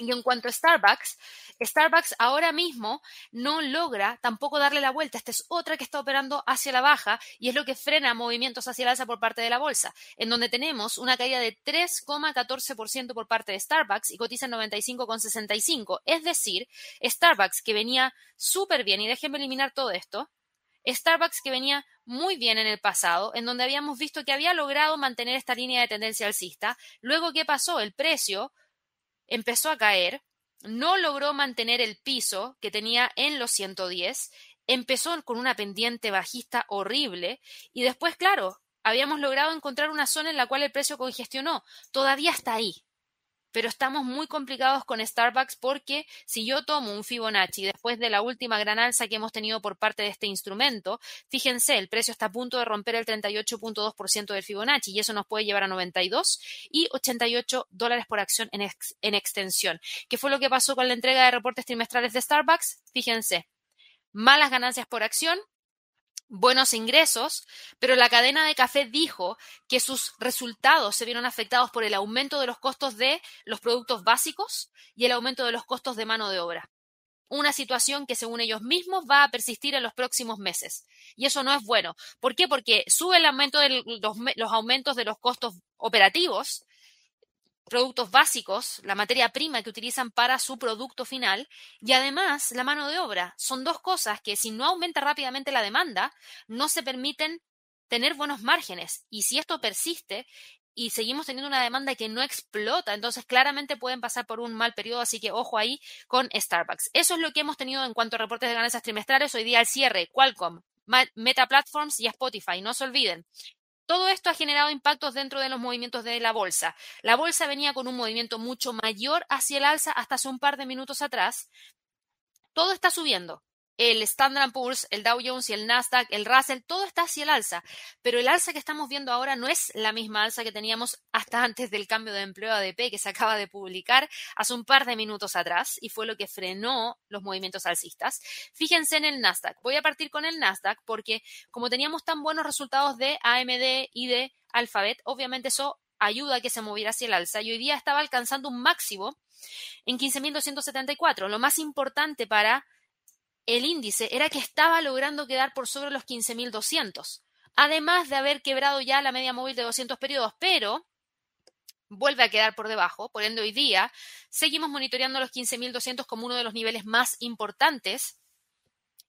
Y en cuanto a Starbucks, Starbucks ahora mismo no logra tampoco darle la vuelta. Esta es otra que está operando hacia la baja y es lo que frena movimientos hacia el alza por parte de la bolsa, en donde tenemos una caída de 3,14% por parte de Starbucks y cotiza en 95,65. Es decir, Starbucks que venía súper bien, y déjenme eliminar todo esto, Starbucks que venía muy bien en el pasado, en donde habíamos visto que había logrado mantener esta línea de tendencia alcista. Luego, ¿qué pasó? El precio empezó a caer, no logró mantener el piso que tenía en los 110, empezó con una pendiente bajista horrible y después, claro, habíamos logrado encontrar una zona en la cual el precio congestionó. Todavía está ahí, pero estamos muy complicados con Starbucks porque si yo tomo un Fibonacci después de la última gran alza que hemos tenido por parte de este instrumento, fíjense, el precio está a punto de romper el 38.2% del Fibonacci y eso nos puede llevar a 92 y 88 dólares por acción en, en extensión. ¿Qué fue lo que pasó con la entrega de reportes trimestrales de Starbucks? Fíjense, malas ganancias por acción, buenos ingresos, pero la cadena de café dijo que sus resultados se vieron afectados por el aumento de los costos de los productos básicos y el aumento de los costos de mano de obra. Una situación que, según ellos mismos, va a persistir en los próximos meses. Y eso no es bueno. ¿Por qué? Porque sube el aumento de los, los aumentos de los costos operativos, productos básicos, la materia prima que utilizan para su producto final y además la mano de obra. Son dos cosas que si no aumenta rápidamente la demanda, no se permiten tener buenos márgenes. Y si esto persiste y seguimos teniendo una demanda que no explota, entonces claramente pueden pasar por un mal periodo, así que ojo ahí con Starbucks. Eso es lo que hemos tenido en cuanto a reportes de ganancias trimestrales. Hoy día al cierre, Qualcomm Meta Platforms y Spotify, no se olviden. Todo esto ha generado impactos dentro de los movimientos de la bolsa. La bolsa venía con un movimiento mucho mayor hacia el alza hasta hace un par de minutos atrás. Todo está subiendo el Standard Poor's, el Dow Jones y el Nasdaq, el Russell, todo está hacia el alza, pero el alza que estamos viendo ahora no es la misma alza que teníamos hasta antes del cambio de empleo ADP que se acaba de publicar hace un par de minutos atrás y fue lo que frenó los movimientos alcistas. Fíjense en el Nasdaq. Voy a partir con el Nasdaq porque como teníamos tan buenos resultados de AMD y de Alphabet, obviamente eso ayuda a que se moviera hacia el alza y hoy día estaba alcanzando un máximo en 15.274. Lo más importante para el índice era que estaba logrando quedar por sobre los 15.200, además de haber quebrado ya la media móvil de 200 periodos, pero vuelve a quedar por debajo, por ende hoy día seguimos monitoreando los 15.200 como uno de los niveles más importantes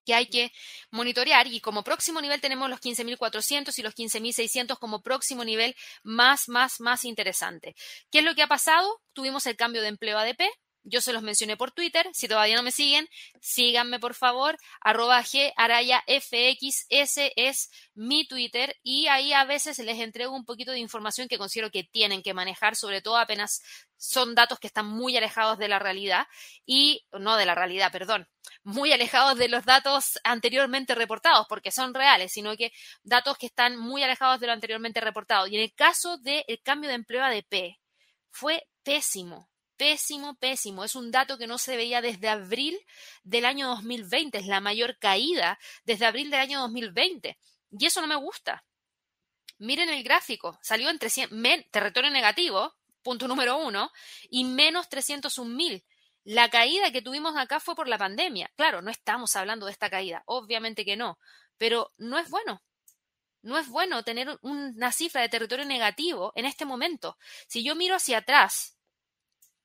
que hay que monitorear y como próximo nivel tenemos los 15.400 y los 15.600 como próximo nivel más, más, más interesante. ¿Qué es lo que ha pasado? Tuvimos el cambio de empleo ADP, yo se los mencioné por Twitter. Si todavía no me siguen, síganme por favor. Arroba G Araya FX. Ese es mi Twitter. Y ahí a veces les entrego un poquito de información que considero que tienen que manejar, sobre todo apenas son datos que están muy alejados de la realidad. Y, no de la realidad, perdón. Muy alejados de los datos anteriormente reportados, porque son reales, sino que datos que están muy alejados de lo anteriormente reportado. Y en el caso del cambio de empleo ADP, fue pésimo pésimo, pésimo. Es un dato que no se veía desde abril del año 2020. Es la mayor caída desde abril del año 2020. Y eso no me gusta. Miren el gráfico. Salió en 300, territorio negativo, punto número uno, y menos 301 mil. La caída que tuvimos acá fue por la pandemia. Claro, no estamos hablando de esta caída, obviamente que no, pero no es bueno. No es bueno tener una cifra de territorio negativo en este momento. Si yo miro hacia atrás,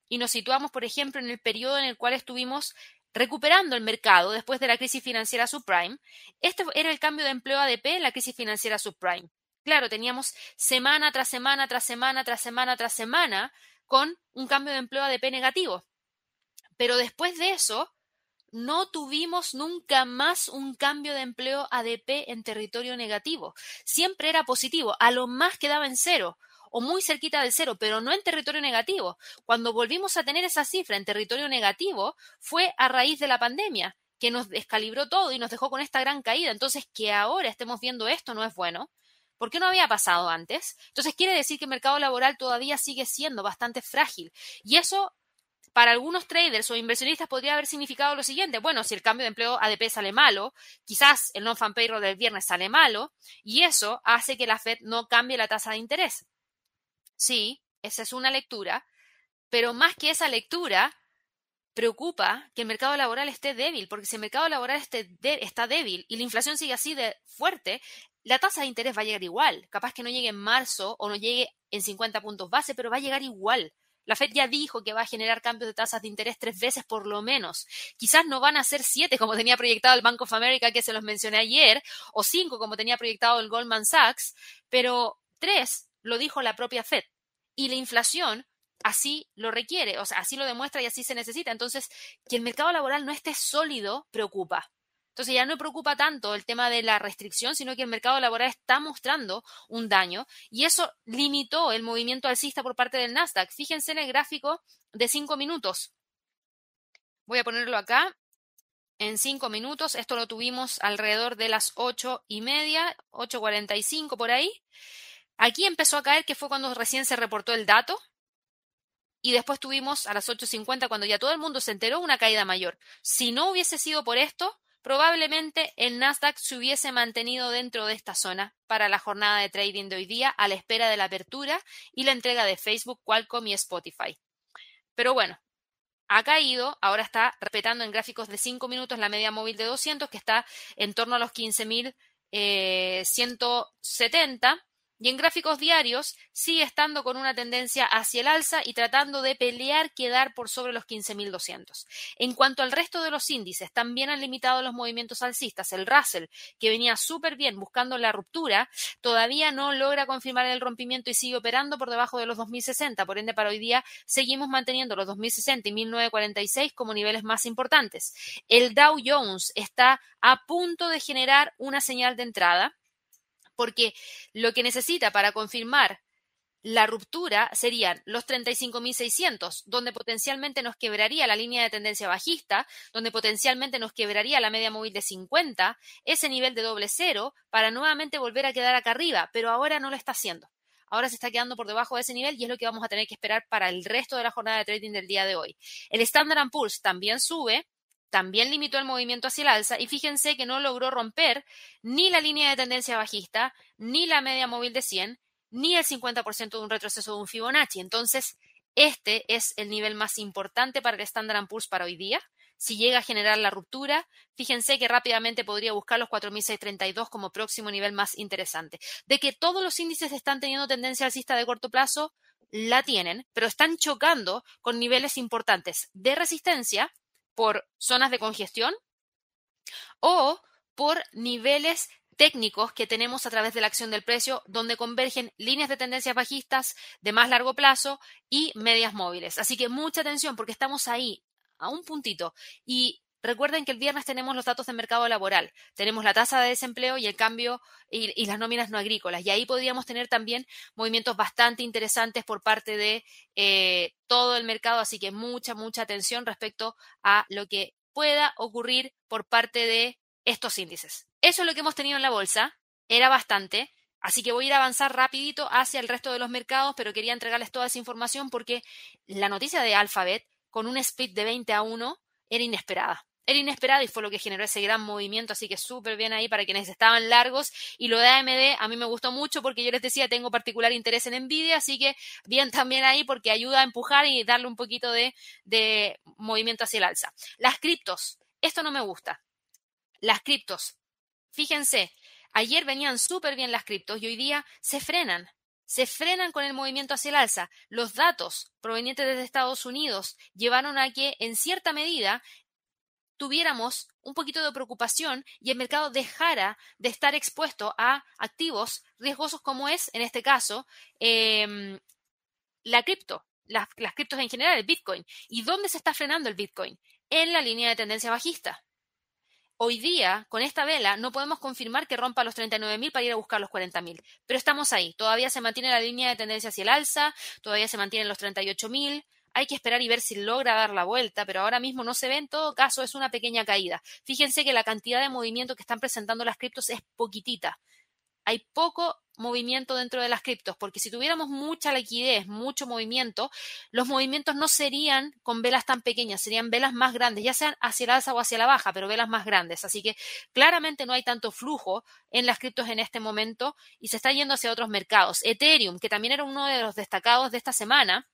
y nos situamos, por ejemplo, en el periodo en el cual estuvimos recuperando el mercado después de la crisis financiera subprime. Este era el cambio de empleo ADP en la crisis financiera subprime. Claro, teníamos semana tras semana, tras semana, tras semana, tras semana con un cambio de empleo ADP negativo. Pero después de eso, no tuvimos nunca más un cambio de empleo ADP en territorio negativo. Siempre era positivo, a lo más quedaba en cero o muy cerquita del cero, pero no en territorio negativo. Cuando volvimos a tener esa cifra en territorio negativo fue a raíz de la pandemia, que nos descalibró todo y nos dejó con esta gran caída. Entonces, que ahora estemos viendo esto no es bueno. ¿Por qué no había pasado antes? Entonces quiere decir que el mercado laboral todavía sigue siendo bastante frágil. Y eso para algunos traders o inversionistas podría haber significado lo siguiente. Bueno, si el cambio de empleo ADP sale malo, quizás el non-fan payroll del viernes sale malo, y eso hace que la Fed no cambie la tasa de interés. Sí, esa es una lectura, pero más que esa lectura, preocupa que el mercado laboral esté débil, porque si el mercado laboral está débil y la inflación sigue así de fuerte, la tasa de interés va a llegar igual. Capaz que no llegue en marzo o no llegue en 50 puntos base, pero va a llegar igual. La Fed ya dijo que va a generar cambios de tasas de interés tres veces por lo menos. Quizás no van a ser siete como tenía proyectado el Bank of America que se los mencioné ayer, o cinco como tenía proyectado el Goldman Sachs, pero tres lo dijo la propia Fed. Y la inflación así lo requiere, o sea, así lo demuestra y así se necesita. Entonces, que el mercado laboral no esté sólido preocupa. Entonces ya no preocupa tanto el tema de la restricción, sino que el mercado laboral está mostrando un daño y eso limitó el movimiento alcista por parte del Nasdaq. Fíjense en el gráfico de cinco minutos. Voy a ponerlo acá. En cinco minutos, esto lo tuvimos alrededor de las ocho y media, 8.45 por ahí. Aquí empezó a caer, que fue cuando recién se reportó el dato, y después tuvimos a las 8.50, cuando ya todo el mundo se enteró, una caída mayor. Si no hubiese sido por esto, probablemente el Nasdaq se hubiese mantenido dentro de esta zona para la jornada de trading de hoy día, a la espera de la apertura y la entrega de Facebook, Qualcomm y Spotify. Pero bueno, ha caído, ahora está respetando en gráficos de 5 minutos la media móvil de 200, que está en torno a los 15.170 Y en gráficos diarios sigue estando con una tendencia hacia el alza y tratando de pelear quedar por sobre los 15.200. En cuanto al resto de los índices, también han limitado los movimientos alcistas. El Russell, que venía súper bien buscando la ruptura, todavía no logra confirmar el rompimiento y sigue operando por debajo de los 2.060. Por ende, para hoy día seguimos manteniendo los 2.060 y 1.946 como niveles más importantes. El Dow Jones está a punto de generar una señal de entrada porque lo que necesita para confirmar la ruptura serían los 35.600, donde potencialmente nos quebraría la línea de tendencia bajista, donde potencialmente nos quebraría la media móvil de 50, ese nivel de doble cero, para nuevamente volver a quedar acá arriba, pero ahora no lo está haciendo. Ahora se está quedando por debajo de ese nivel y es lo que vamos a tener que esperar para el resto de la jornada de trading del día de hoy. El Standard Poor's también sube, también limitó el movimiento hacia el alza y fíjense que no logró romper ni la línea de tendencia bajista, ni la media móvil de 100, ni el 50% de un retroceso de un Fibonacci. Entonces, este es el nivel más importante para el Standard Poor's para hoy día. Si llega a generar la ruptura, fíjense que rápidamente podría buscar los 4.632 como próximo nivel más interesante. De que todos los índices están teniendo tendencia alcista de corto plazo, la tienen, pero están chocando con niveles importantes de resistencia por zonas de congestión o por niveles técnicos que tenemos a través de la acción del precio, donde convergen líneas de tendencias bajistas de más largo plazo y medias móviles. Así que mucha atención porque estamos ahí a un puntito. Y recuerden que el viernes tenemos los datos de mercado laboral, tenemos la tasa de desempleo y el cambio y, las nóminas no agrícolas. Y ahí podríamos tener también movimientos bastante interesantes por parte de eh, todo el mercado. Así que mucha, mucha atención respecto a lo que pueda ocurrir por parte de estos índices. Eso es lo que hemos tenido en la bolsa, era bastante, así que voy a ir a avanzar rapidito hacia el resto de los mercados, pero quería entregarles toda esa información porque la noticia de Alphabet con un split de 20 a 1 era inesperada. Era inesperada y fue lo que generó ese gran movimiento, así que súper bien ahí para quienes estaban largos. Y lo de AMD a mí me gustó mucho porque yo les decía, tengo particular interés en Nvidia, así que bien también ahí porque ayuda a empujar y darle un poquito de, de movimiento hacia el alza. Las criptos, esto no me gusta. Las criptos, fíjense, ayer venían súper bien las criptos y hoy día se frenan. Se frenan con el movimiento hacia el alza. Los datos provenientes desde Estados Unidos llevaron a que, en cierta medida, tuviéramos un poquito de preocupación y el mercado dejara de estar expuesto a activos riesgosos como es, en este caso, em, la cripto, las, las criptos en general, el Bitcoin. ¿Y dónde se está frenando el Bitcoin? En la línea de tendencia bajista. Hoy día, con esta vela, no podemos confirmar que rompa los 39.000 para ir a buscar los 40.000, pero estamos ahí. Todavía se mantiene la línea de tendencia hacia el alza, todavía se mantienen los 38.000. Hay que esperar y ver si logra dar la vuelta, pero ahora mismo no se ve. En todo caso, es una pequeña caída. Fíjense que la cantidad de movimiento que están presentando las criptos es poquitita hay poco movimiento dentro de las criptos, porque si tuviéramos mucha liquidez, mucho movimiento, los movimientos no serían con velas tan pequeñas, serían velas más grandes, ya sean hacia el alza o hacia la baja, pero velas más grandes. Así que claramente no hay tanto flujo en las criptos en este momento y se está yendo hacia otros mercados. Ethereum, que también era uno de los destacados de esta semana,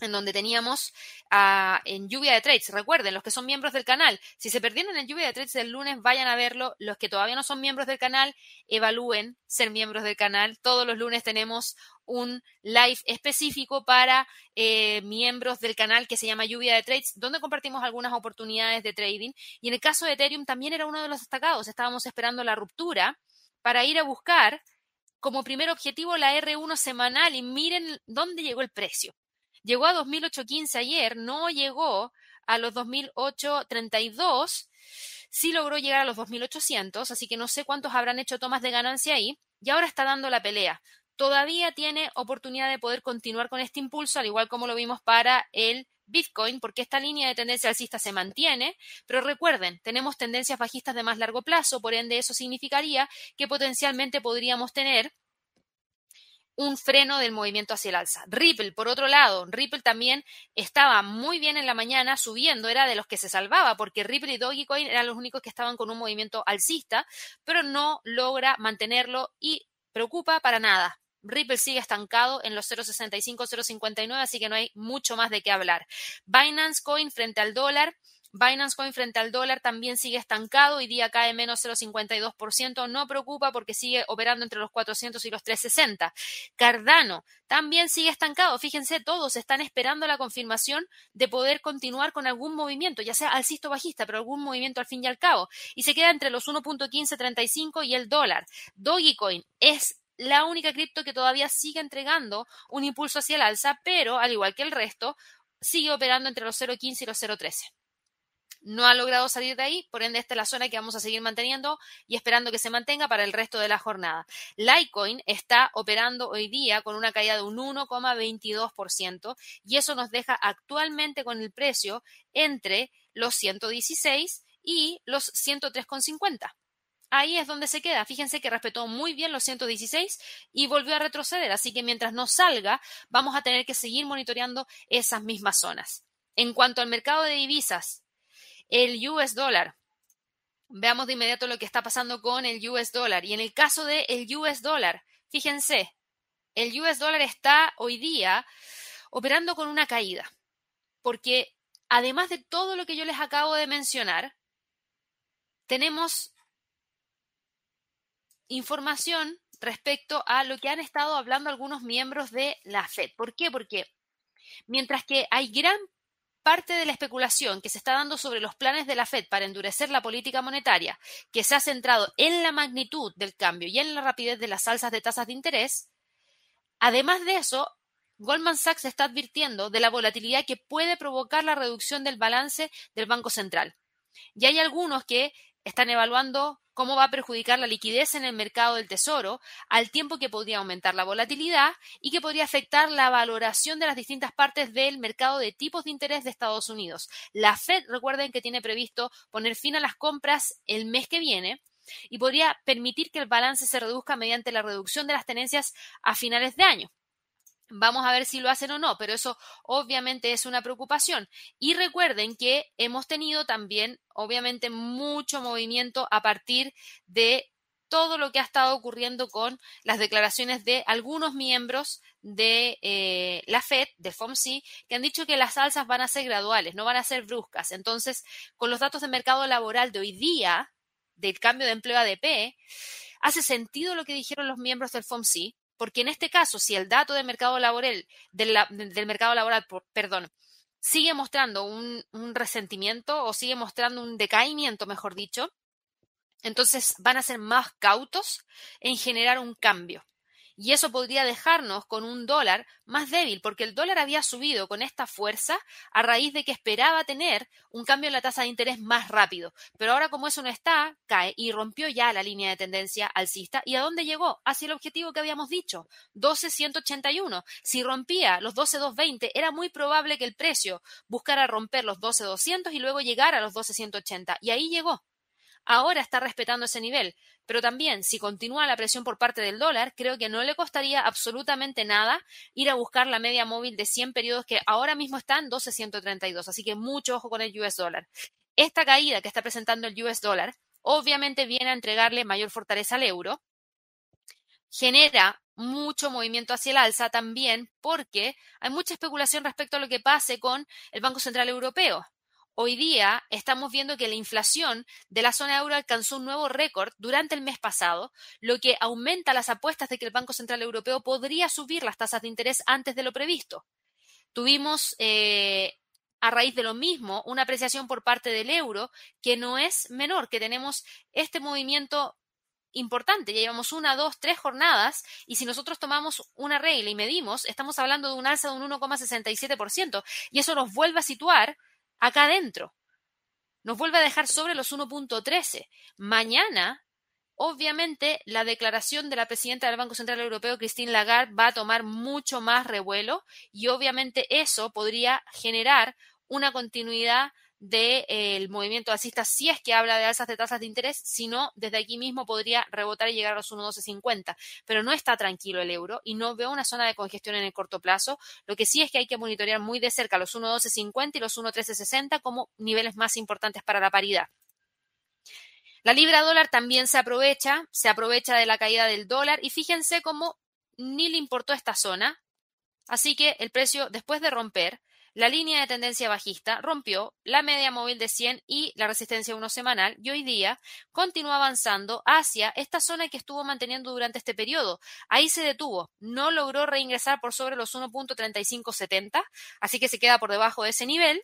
en donde teníamos uh, en lluvia de trades. Recuerden, los que son miembros del canal, si se perdieron en lluvia de trades del lunes, vayan a verlo. Los que todavía no son miembros del canal, evalúen ser miembros del canal. Todos los lunes tenemos un live específico para eh, miembros del canal que se llama Lluvia de Trades, donde compartimos algunas oportunidades de trading. Y en el caso de Ethereum también era uno de los destacados. Estábamos esperando la ruptura para ir a buscar como primer objetivo la R1 semanal y miren dónde llegó el precio. Llegó a 2.815 ayer, no llegó a los 2.832, sí logró llegar a los 2.800, así que no sé cuántos habrán hecho tomas de ganancia ahí, y ahora está dando la pelea. Todavía tiene oportunidad de poder continuar con este impulso, al igual como lo vimos para el Bitcoin, porque esta línea de tendencia alcista se mantiene, pero recuerden, tenemos tendencias bajistas de más largo plazo, por ende eso significaría que potencialmente podríamos tener un freno del movimiento hacia el alza. Ripple, por otro lado, Ripple también estaba muy bien en la mañana subiendo, era de los que se salvaba, porque Ripple y Dogecoin eran los únicos que estaban con un movimiento alcista, pero no logra mantenerlo y preocupa para nada. Ripple sigue estancado en los 0.65, 0.59, así que no hay mucho más de qué hablar. Binance Coin frente al dólar Binance Coin frente al dólar también sigue estancado, hoy día cae menos 0,52%, no preocupa porque sigue operando entre los 400 y los 360. Cardano también sigue estancado, fíjense, todos están esperando la confirmación de poder continuar con algún movimiento, ya sea alcista o bajista, pero algún movimiento al fin y al cabo, y se queda entre los 1.1535 y el dólar. Dogecoin es la única cripto que todavía sigue entregando un impulso hacia el alza, pero al igual que el resto, sigue operando entre los 0.15 y los 0.13 no ha logrado salir de ahí, por ende esta es la zona que vamos a seguir manteniendo y esperando que se mantenga para el resto de la jornada. Litecoin está operando hoy día con una caída de un 1,22% y eso nos deja actualmente con el precio entre los 116 y los 103,50 ahí es donde se queda. Fíjense que respetó muy bien los 116 y volvió a retroceder. Así que mientras no salga, vamos a tener que seguir monitoreando esas mismas zonas. En cuanto al mercado de divisas, el US dólar. Veamos de inmediato lo que está pasando con el US dólar. Y en el caso del el US dólar, fíjense, el US dólar está hoy día operando con una caída. Porque además de todo lo que yo les acabo de mencionar, tenemos información respecto a lo que han estado hablando algunos miembros de la Fed. ¿Por qué? Porque mientras que hay gran parte de la especulación que se está dando sobre los planes de la Fed para endurecer la política monetaria, que se ha centrado en la magnitud del cambio y en la rapidez de las alzas de tasas de interés, además de eso, Goldman Sachs está advirtiendo de la volatilidad que puede provocar la reducción del balance del Banco Central. Y hay algunos que están evaluando cómo va a perjudicar la liquidez en el mercado del tesoro, al tiempo que podría aumentar la volatilidad y que podría afectar la valoración de las distintas partes del mercado de tipos de interés de Estados Unidos. La Fed, recuerden que tiene previsto poner fin a las compras el mes que viene y podría permitir que el balance se reduzca mediante la reducción de las tenencias a finales de año. Vamos a ver si lo hacen o no, pero eso obviamente es una preocupación. Y recuerden que hemos tenido también, obviamente, mucho movimiento a partir de todo lo que ha estado ocurriendo con las declaraciones de algunos miembros de eh, la Fed, de FOMC, que han dicho que las alzas van a ser graduales, no van a ser bruscas. Entonces, con los datos de mercado laboral de hoy día, del cambio de empleo ADP, hace sentido lo que dijeron los miembros del FOMC, porque en este caso, si el dato del mercado laboral, del, mercado laboral, perdón, sigue mostrando un, un resentimiento o sigue mostrando un decaimiento, mejor dicho, entonces van a ser más cautos en generar un cambio y eso podría dejarnos con un dólar más débil, porque el dólar había subido con esta fuerza a raíz de que esperaba tener un cambio en la tasa de interés más rápido. Pero ahora como eso no está, cae y rompió ya la línea de tendencia alcista. ¿Y a dónde llegó? Hacia el objetivo que habíamos dicho, 12.181. Si rompía los 12.220, era muy probable que el precio buscara romper los 12.200 y luego llegar a los 12.180. Y ahí llegó. Ahora está respetando ese nivel, pero también si continúa la presión por parte del dólar, creo que no le costaría absolutamente nada ir a buscar la media móvil de 100 periodos que ahora mismo está en 12.132, así que mucho ojo con el US dólar. Esta caída que está presentando el US dólar obviamente viene a entregarle mayor fortaleza al euro, genera mucho movimiento hacia el alza también porque hay mucha especulación respecto a lo que pase con el Banco Central Europeo. Hoy día estamos viendo que la inflación de la zona euro alcanzó un nuevo récord durante el mes pasado, lo que aumenta las apuestas de que el Banco Central Europeo podría subir las tasas de interés antes de lo previsto. Tuvimos, eh, a raíz de lo mismo, una apreciación por parte del euro que no es menor, que tenemos este movimiento importante. Ya llevamos una, dos, tres jornadas y si nosotros tomamos una regla y medimos, estamos hablando de un alza de un 1,67% y eso nos vuelve a situar acá adentro. Nos vuelve a dejar sobre los 1.13. Mañana, obviamente, la declaración de la presidenta del Banco Central Europeo, Christine Lagarde, va a tomar mucho más revuelo y obviamente eso podría generar una continuidad del eh, movimiento alcista si es que habla de alzas de tasas de interés, si no, desde aquí mismo podría rebotar y llegar a los 1.1250. Pero no está tranquilo el euro y no veo una zona de congestión en el corto plazo. Lo que sí es que hay que monitorear muy de cerca los 1.1250 y los 1.1360 como niveles más importantes para la paridad. La libra dólar también se aprovecha, se aprovecha de la caída del dólar y fíjense cómo ni le importó esta zona. Así que el precio, después de romper la línea de tendencia bajista, rompió la media móvil de 100 y la resistencia 1 semanal y hoy día continúa avanzando hacia esta zona que estuvo manteniendo durante este periodo. Ahí se detuvo, no logró reingresar por sobre los 1.3570, así que se queda por debajo de ese nivel.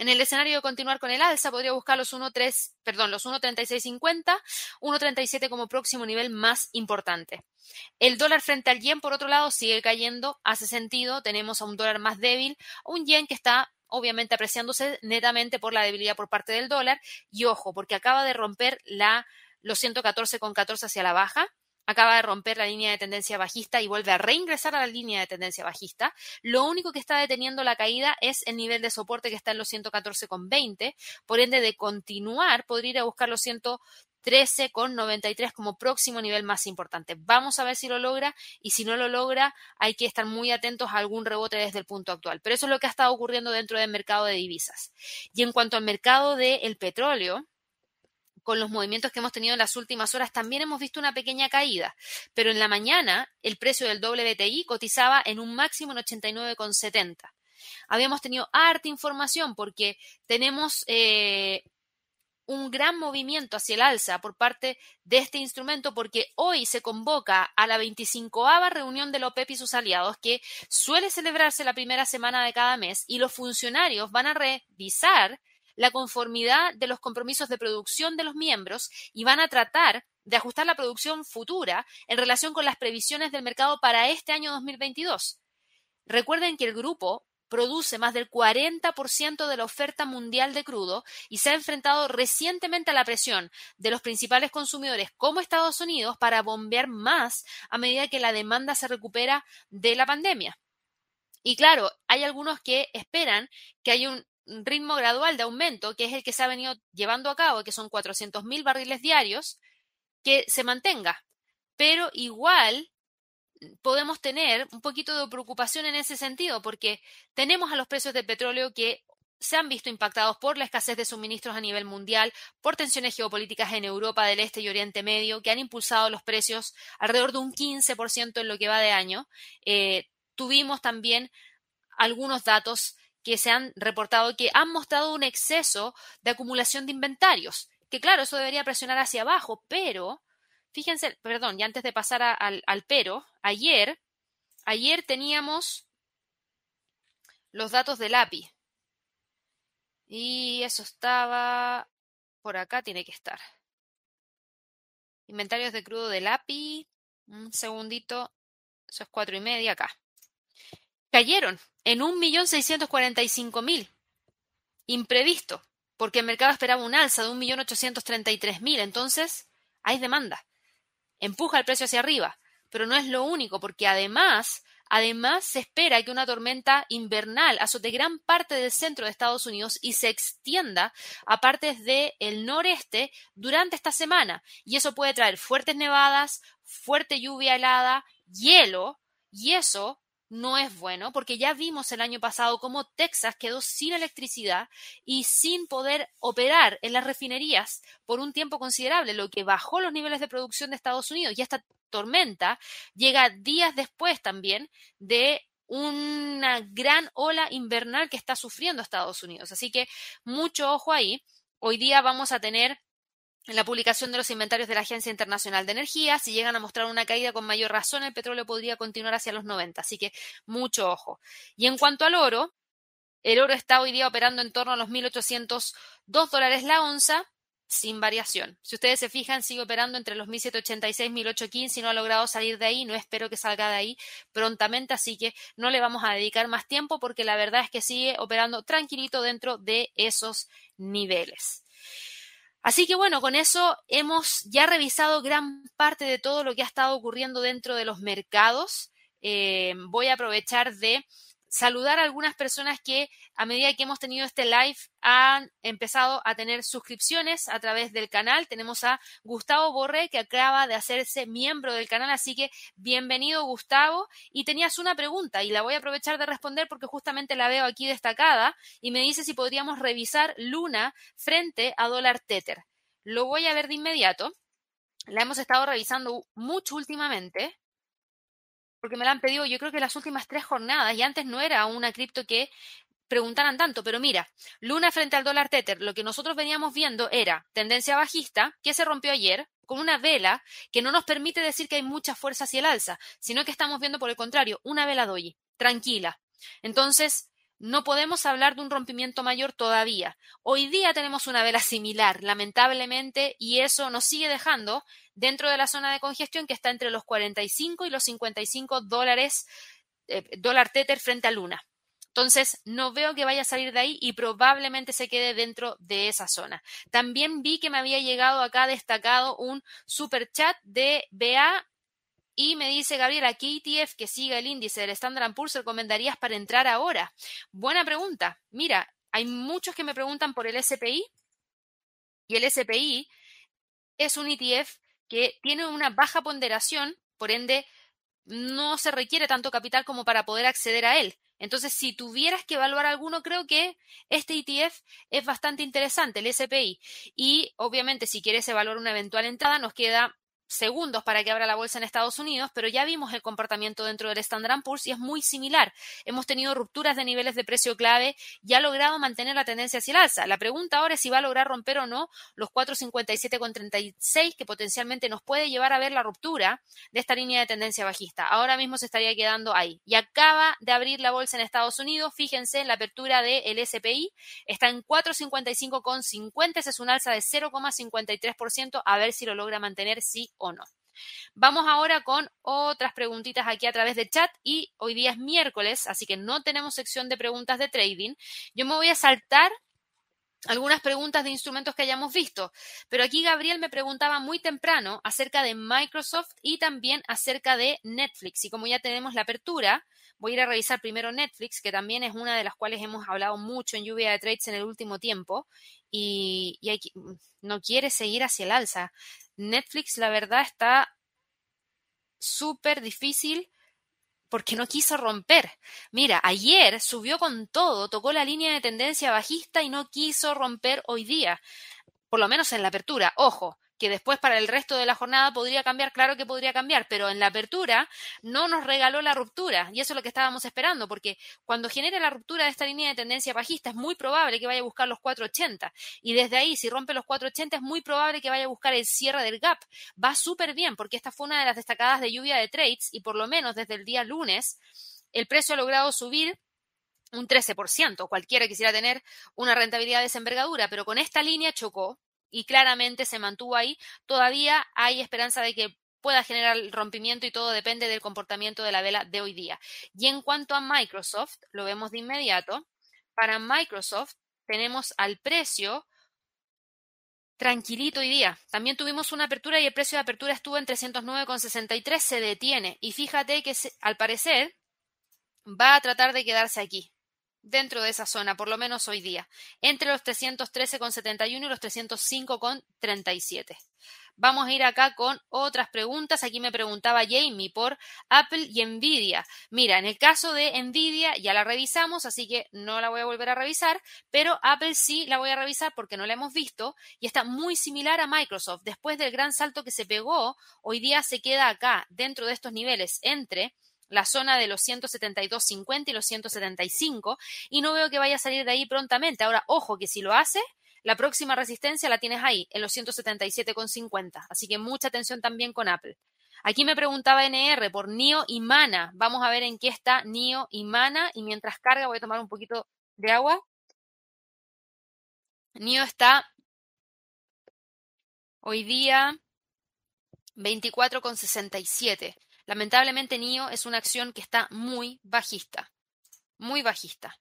En el escenario de continuar con el alza, podría buscar los 1.3, perdón, los 1.3650, 1.37 como próximo nivel más importante. El dólar frente al yen, por otro lado, sigue cayendo. Hace sentido, tenemos a un dólar más débil, un yen que está obviamente apreciándose netamente por la debilidad por parte del dólar. Y ojo, porque acaba de romper la, los 114,14 hacia la baja acaba de romper la línea de tendencia bajista y vuelve a reingresar a la línea de tendencia bajista. Lo único que está deteniendo la caída es el nivel de soporte que está en los 114,20. Por ende, de continuar, podría ir a buscar los 113,93 como próximo nivel más importante. Vamos a ver si lo logra y si no lo logra, hay que estar muy atentos a algún rebote desde el punto actual. Pero eso es lo que ha estado ocurriendo dentro del mercado de divisas. Y en cuanto al mercado del petróleo, con los movimientos que hemos tenido en las últimas horas, también hemos visto una pequeña caída, pero en la mañana el precio del WTI cotizaba en un máximo en 89,70. Habíamos tenido harta información porque tenemos eh, un gran movimiento hacia el alza por parte de este instrumento porque hoy se convoca a la 25 reunión de la OPEP y sus aliados que suele celebrarse la primera semana de cada mes y los funcionarios van a revisar la conformidad de los compromisos de producción de los miembros y van a tratar de ajustar la producción futura en relación con las previsiones del mercado para este año 2022. Recuerden que el grupo produce más del 40% de la oferta mundial de crudo y se ha enfrentado recientemente a la presión de los principales consumidores como Estados Unidos para bombear más a medida que la demanda se recupera de la pandemia. Y claro, hay algunos que esperan que haya un ritmo gradual de aumento, que es el que se ha venido llevando a cabo, que son 400.000 barriles diarios, que se mantenga. Pero igual podemos tener un poquito de preocupación en ese sentido, porque tenemos a los precios del petróleo que se han visto impactados por la escasez de suministros a nivel mundial, por tensiones geopolíticas en Europa del Este y Oriente Medio, que han impulsado los precios alrededor de un 15% en lo que va de año. Eh, tuvimos también algunos datos que se han reportado que han mostrado un exceso de acumulación de inventarios, que claro, eso debería presionar hacia abajo, pero, fíjense, perdón, y antes de pasar al, al pero, ayer, ayer teníamos los datos del API. Y eso estaba por acá, tiene que estar. Inventarios de crudo del API. Un segundito. Eso es cuatro y media acá cayeron en 1.645.000. Imprevisto, porque el mercado esperaba un alza de 1.833.000. Entonces, hay demanda. Empuja el precio hacia arriba. Pero no es lo único, porque además, además se espera que una tormenta invernal azote gran parte del centro de Estados Unidos y se extienda a partes del noreste durante esta semana. Y eso puede traer fuertes nevadas, fuerte lluvia helada, hielo, y eso no es bueno porque ya vimos el año pasado cómo Texas quedó sin electricidad y sin poder operar en las refinerías por un tiempo considerable, lo que bajó los niveles de producción de Estados Unidos. Y esta tormenta llega días después también de una gran ola invernal que está sufriendo Estados Unidos. Así que mucho ojo ahí. Hoy día vamos a tener en la publicación de los inventarios de la Agencia Internacional de Energía, si llegan a mostrar una caída con mayor razón, el petróleo podría continuar hacia los 90, así que mucho ojo. Y en cuanto al oro, el oro está hoy día operando en torno a los 1.802 dólares la onza, sin variación. Si ustedes se fijan, sigue operando entre los 1.786 y 1.815 y no ha logrado salir de ahí. No espero que salga de ahí prontamente, así que no le vamos a dedicar más tiempo porque la verdad es que sigue operando tranquilito dentro de esos niveles. Así que bueno, con eso hemos ya revisado gran parte de todo lo que ha estado ocurriendo dentro de los mercados. Eh, voy a aprovechar de saludar a algunas personas que a medida que hemos tenido este live han empezado a tener suscripciones a través del canal. Tenemos a Gustavo Borré que acaba de hacerse miembro del canal, así que bienvenido Gustavo. Y tenías una pregunta y la voy a aprovechar de responder porque justamente la veo aquí destacada y me dice si podríamos revisar Luna frente a dólar Tether. Lo voy a ver de inmediato. La hemos estado revisando mucho últimamente. Porque me la han pedido yo creo que las últimas tres jornadas y antes no era una cripto que preguntaran tanto, pero mira, Luna frente al dólar Tether, lo que nosotros veníamos viendo era tendencia bajista, que se rompió ayer, con una vela que no nos permite decir que hay mucha fuerza hacia el alza, sino que estamos viendo por el contrario, una vela doji, tranquila. Entonces, no podemos hablar de un rompimiento mayor todavía. Hoy día tenemos una vela similar, lamentablemente, y eso nos sigue dejando dentro de la zona de congestión que está entre los 45 y los 55 dólares, eh, dólar Tether frente a Luna. Entonces, no veo que vaya a salir de ahí y probablemente se quede dentro de esa zona. También vi que me había llegado acá destacado un super chat de BA y me dice Gabriela, ¿qué ETF que siga el índice del Standard Poor's recomendarías para entrar ahora? Buena pregunta. Mira, hay muchos que me preguntan por el SPI y el SPI es un ETF que tiene una baja ponderación, por ende no se requiere tanto capital como para poder acceder a él. Entonces, si tuvieras que evaluar alguno, creo que este ETF es bastante interesante, el SPI. Y obviamente, si quieres evaluar una eventual entrada, nos queda segundos para que abra la bolsa en Estados Unidos, pero ya vimos el comportamiento dentro del Standard Poor's y es muy similar. Hemos tenido rupturas de niveles de precio clave y ha logrado mantener la tendencia hacia el alza. La pregunta ahora es si va a lograr romper o no los 457,36 que potencialmente nos puede llevar a ver la ruptura de esta línea de tendencia bajista. Ahora mismo se estaría quedando ahí. Y acaba de abrir la bolsa en Estados Unidos. Fíjense en la apertura del SPI. Está en 455,50. Ese es un alza de 0,53%. A ver si lo logra mantener sí o no. Vamos ahora con otras preguntitas aquí a través de chat y hoy día es miércoles, así que no tenemos sección de preguntas de trading. Yo me voy a saltar algunas preguntas de instrumentos que hayamos visto, pero aquí Gabriel me preguntaba muy temprano acerca de Microsoft y también acerca de Netflix. Y como ya tenemos la apertura, voy a ir a revisar primero Netflix, que también es una de las cuales hemos hablado mucho en lluvia de trades en el último tiempo y, no quiere seguir hacia el alza. Netflix, la verdad, está súper difícil porque no quiso romper. Mira, ayer subió con todo, tocó la línea de tendencia bajista y no quiso romper hoy día, por lo menos en la apertura. Ojo, que después para el resto de la jornada podría cambiar, claro que podría cambiar, pero en la apertura no nos regaló la ruptura y eso es lo que estábamos esperando, porque cuando genere la ruptura de esta línea de tendencia bajista es muy probable que vaya a buscar los 480 y desde ahí si rompe los 480 es muy probable que vaya a buscar el cierre del gap. Va súper bien porque esta fue una de las destacadas de lluvia de trades y por lo menos desde el día lunes el precio ha logrado subir un 13%. Cualquiera quisiera tener una rentabilidad de esa envergadura, pero con esta línea chocó, y claramente se mantuvo ahí, todavía hay esperanza de que pueda generar rompimiento y todo depende del comportamiento de la vela de hoy día. Y en cuanto a Microsoft, lo vemos de inmediato, para Microsoft tenemos al precio tranquilito hoy día. También tuvimos una apertura y el precio de apertura estuvo en 309,63, se detiene. Y fíjate que al parecer va a tratar de quedarse aquí dentro de esa zona, por lo menos hoy día, entre los 313,71 y los 305,37. Vamos a ir acá con otras preguntas. Aquí me preguntaba Jamie por Apple y Nvidia. Mira, en el caso de Nvidia ya la revisamos, así que no la voy a volver a revisar, pero Apple sí la voy a revisar porque no la hemos visto y está muy similar a Microsoft. Después del gran salto que se pegó, hoy día se queda acá, dentro de estos niveles, entre la zona de los 172.50 y los 175 y no veo que vaya a salir de ahí prontamente. Ahora, ojo que si lo hace, la próxima resistencia la tienes ahí, en los 177,50. Así que mucha atención también con Apple. Aquí me preguntaba NR por NIO y MANA. Vamos a ver en qué está NIO y MANA. Y mientras carga voy a tomar un poquito de agua. NIO está hoy día 24,67. Lamentablemente, NIO es una acción que está muy bajista, muy bajista.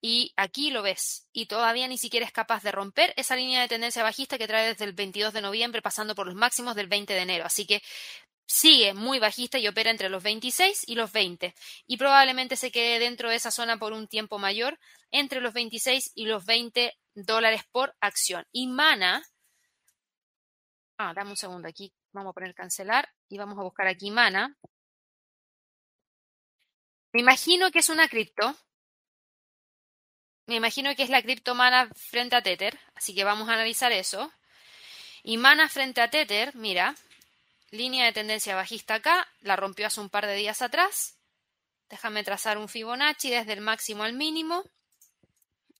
Y aquí lo ves, y todavía ni siquiera es capaz de romper esa línea de tendencia bajista que trae desde el 22 de noviembre pasando por los máximos del 20 de enero. Así que sigue muy bajista y opera entre los 26 y los 20. Y probablemente se quede dentro de esa zona por un tiempo mayor, entre los 26 y los 20 dólares por acción. Y Mana. Ah, dame un segundo aquí. Vamos a poner cancelar y vamos a buscar aquí Mana. Me imagino que es una cripto. Me imagino que es la cripto Mana frente a Tether, así que vamos a analizar eso. Y Mana frente a Tether, mira, línea de tendencia bajista acá, la rompió hace un par de días atrás. Déjame trazar un Fibonacci desde el máximo al mínimo.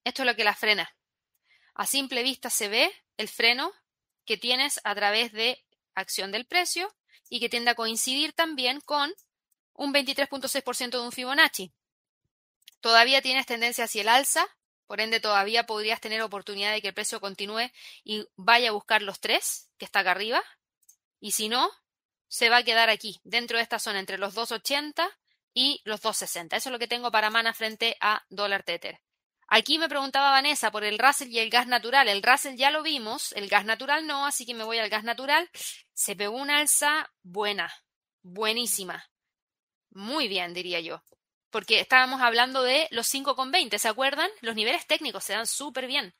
Esto es lo que la frena. A simple vista se ve el freno que tienes a través de acción del precio y que tiende a coincidir también con un 23.6% de un Fibonacci. Todavía tienes tendencia hacia el alza, por ende todavía podrías tener oportunidad de que el precio continúe y vaya a buscar los tres que está acá arriba. Y si no, se va a quedar aquí, dentro de esta zona entre los 2.80 y los 2.60. Eso es lo que tengo para mana frente a dólar tether. Aquí me preguntaba Vanessa por el Russell y el gas natural. El Russell ya lo vimos, el gas natural no, así que me voy al gas natural. Se pegó una alza buena, buenísima. Muy bien, diría yo. Porque estábamos hablando de los 5,20, ¿se acuerdan? Los niveles técnicos se dan súper bien.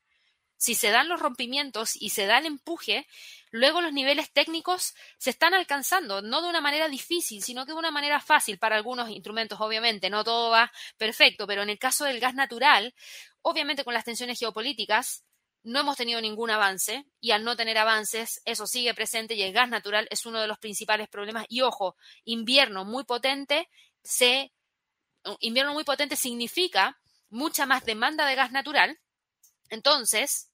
Si se dan los rompimientos y se da el empuje, luego los niveles técnicos se están alcanzando, no de una manera difícil, sino que de una manera fácil para algunos instrumentos, obviamente, no todo va perfecto, pero en el caso del gas natural, obviamente con las tensiones geopolíticas, no hemos tenido ningún avance y al no tener avances, eso sigue presente y el gas natural es uno de los principales problemas. Y ojo, invierno muy potente, se, invierno muy potente significa mucha más demanda de gas natural entonces,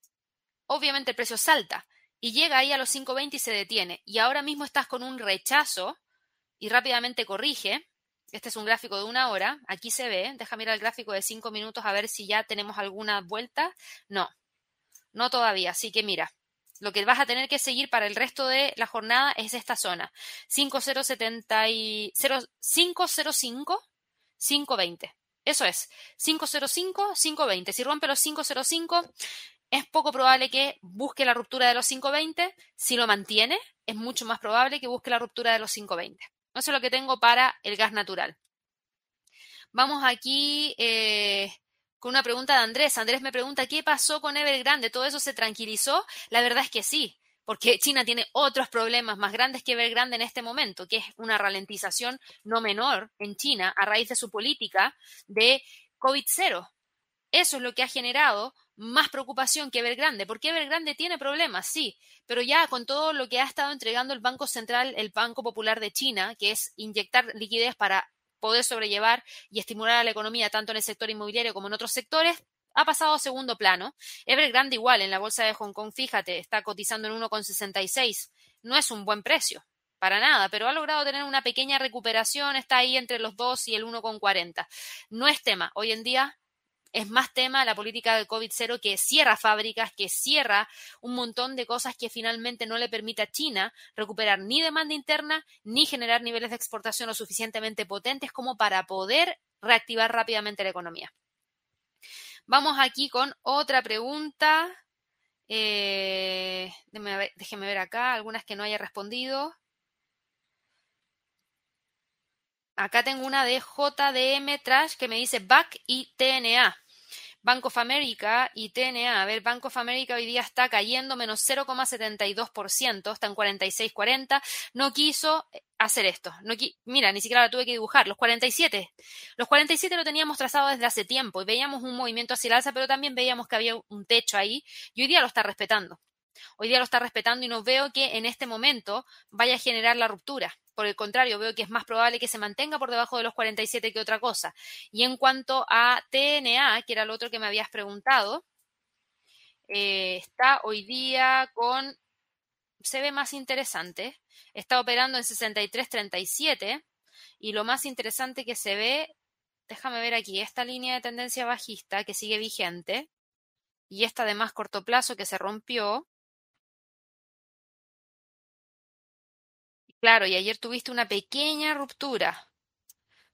obviamente el precio salta y llega ahí a los 5.20 y se detiene. Y ahora mismo estás con un rechazo y rápidamente corrige. Este es un gráfico de una hora. Aquí se ve. Deja mirar el gráfico de 5 minutos a ver si ya tenemos alguna vuelta. No, no todavía. Así que mira, lo que vas a tener que seguir para el resto de la jornada es esta zona. 5070 y 505, 520. Eso es, 505, 520. Si rompe los 505, es poco probable que busque la ruptura de los 520. Si lo mantiene, es mucho más probable que busque la ruptura de los 520. Eso es lo que tengo para el gas natural. Vamos aquí eh, con una pregunta de Andrés. Andrés me pregunta, ¿qué pasó con Evergrande? ¿Todo eso se tranquilizó? La verdad es que sí porque China tiene otros problemas más grandes que Evergrande en este momento, que es una ralentización no menor en China a raíz de su política de COVID-0. Eso es lo que ha generado más preocupación que Evergrande, porque Evergrande tiene problemas, sí, pero ya con todo lo que ha estado entregando el Banco Central, el Banco Popular de China, que es inyectar liquidez para poder sobrellevar y estimular a la economía tanto en el sector inmobiliario como en otros sectores, ha pasado a segundo plano. Evergrande igual en la bolsa de Hong Kong, fíjate, está cotizando en 1,66. No es un buen precio, para nada, pero ha logrado tener una pequeña recuperación, está ahí entre los 2 y el 1,40. No es tema. Hoy en día es más tema la política de COVID-0 que cierra fábricas, que cierra un montón de cosas que finalmente no le permite a China recuperar ni demanda interna ni generar niveles de exportación lo suficientemente potentes como para poder reactivar rápidamente la economía. Vamos aquí con otra pregunta. Eh, déjeme ver acá, algunas que no haya respondido. Acá tengo una de JDM Trash que me dice BAC y TNA. Bank of America y TNA. A ver, Bank of America hoy día está cayendo menos 0,72%, está en 46,40. No quiso hacer esto. No Mira, ni siquiera la tuve que dibujar. Los 47. Los 47 lo teníamos trazado desde hace tiempo y veíamos un movimiento hacia el alza, pero también veíamos que había un techo ahí y hoy día lo está respetando. Hoy día lo está respetando y no veo que en este momento vaya a generar la ruptura. Por el contrario, veo que es más probable que se mantenga por debajo de los 47 que otra cosa. Y en cuanto a TNA, que era lo otro que me habías preguntado, eh, está hoy día con, se ve más interesante, está operando en 63.37 y lo más interesante que se ve, déjame ver aquí, esta línea de tendencia bajista que sigue vigente y esta de más corto plazo que se rompió, Claro, y ayer tuviste una pequeña ruptura,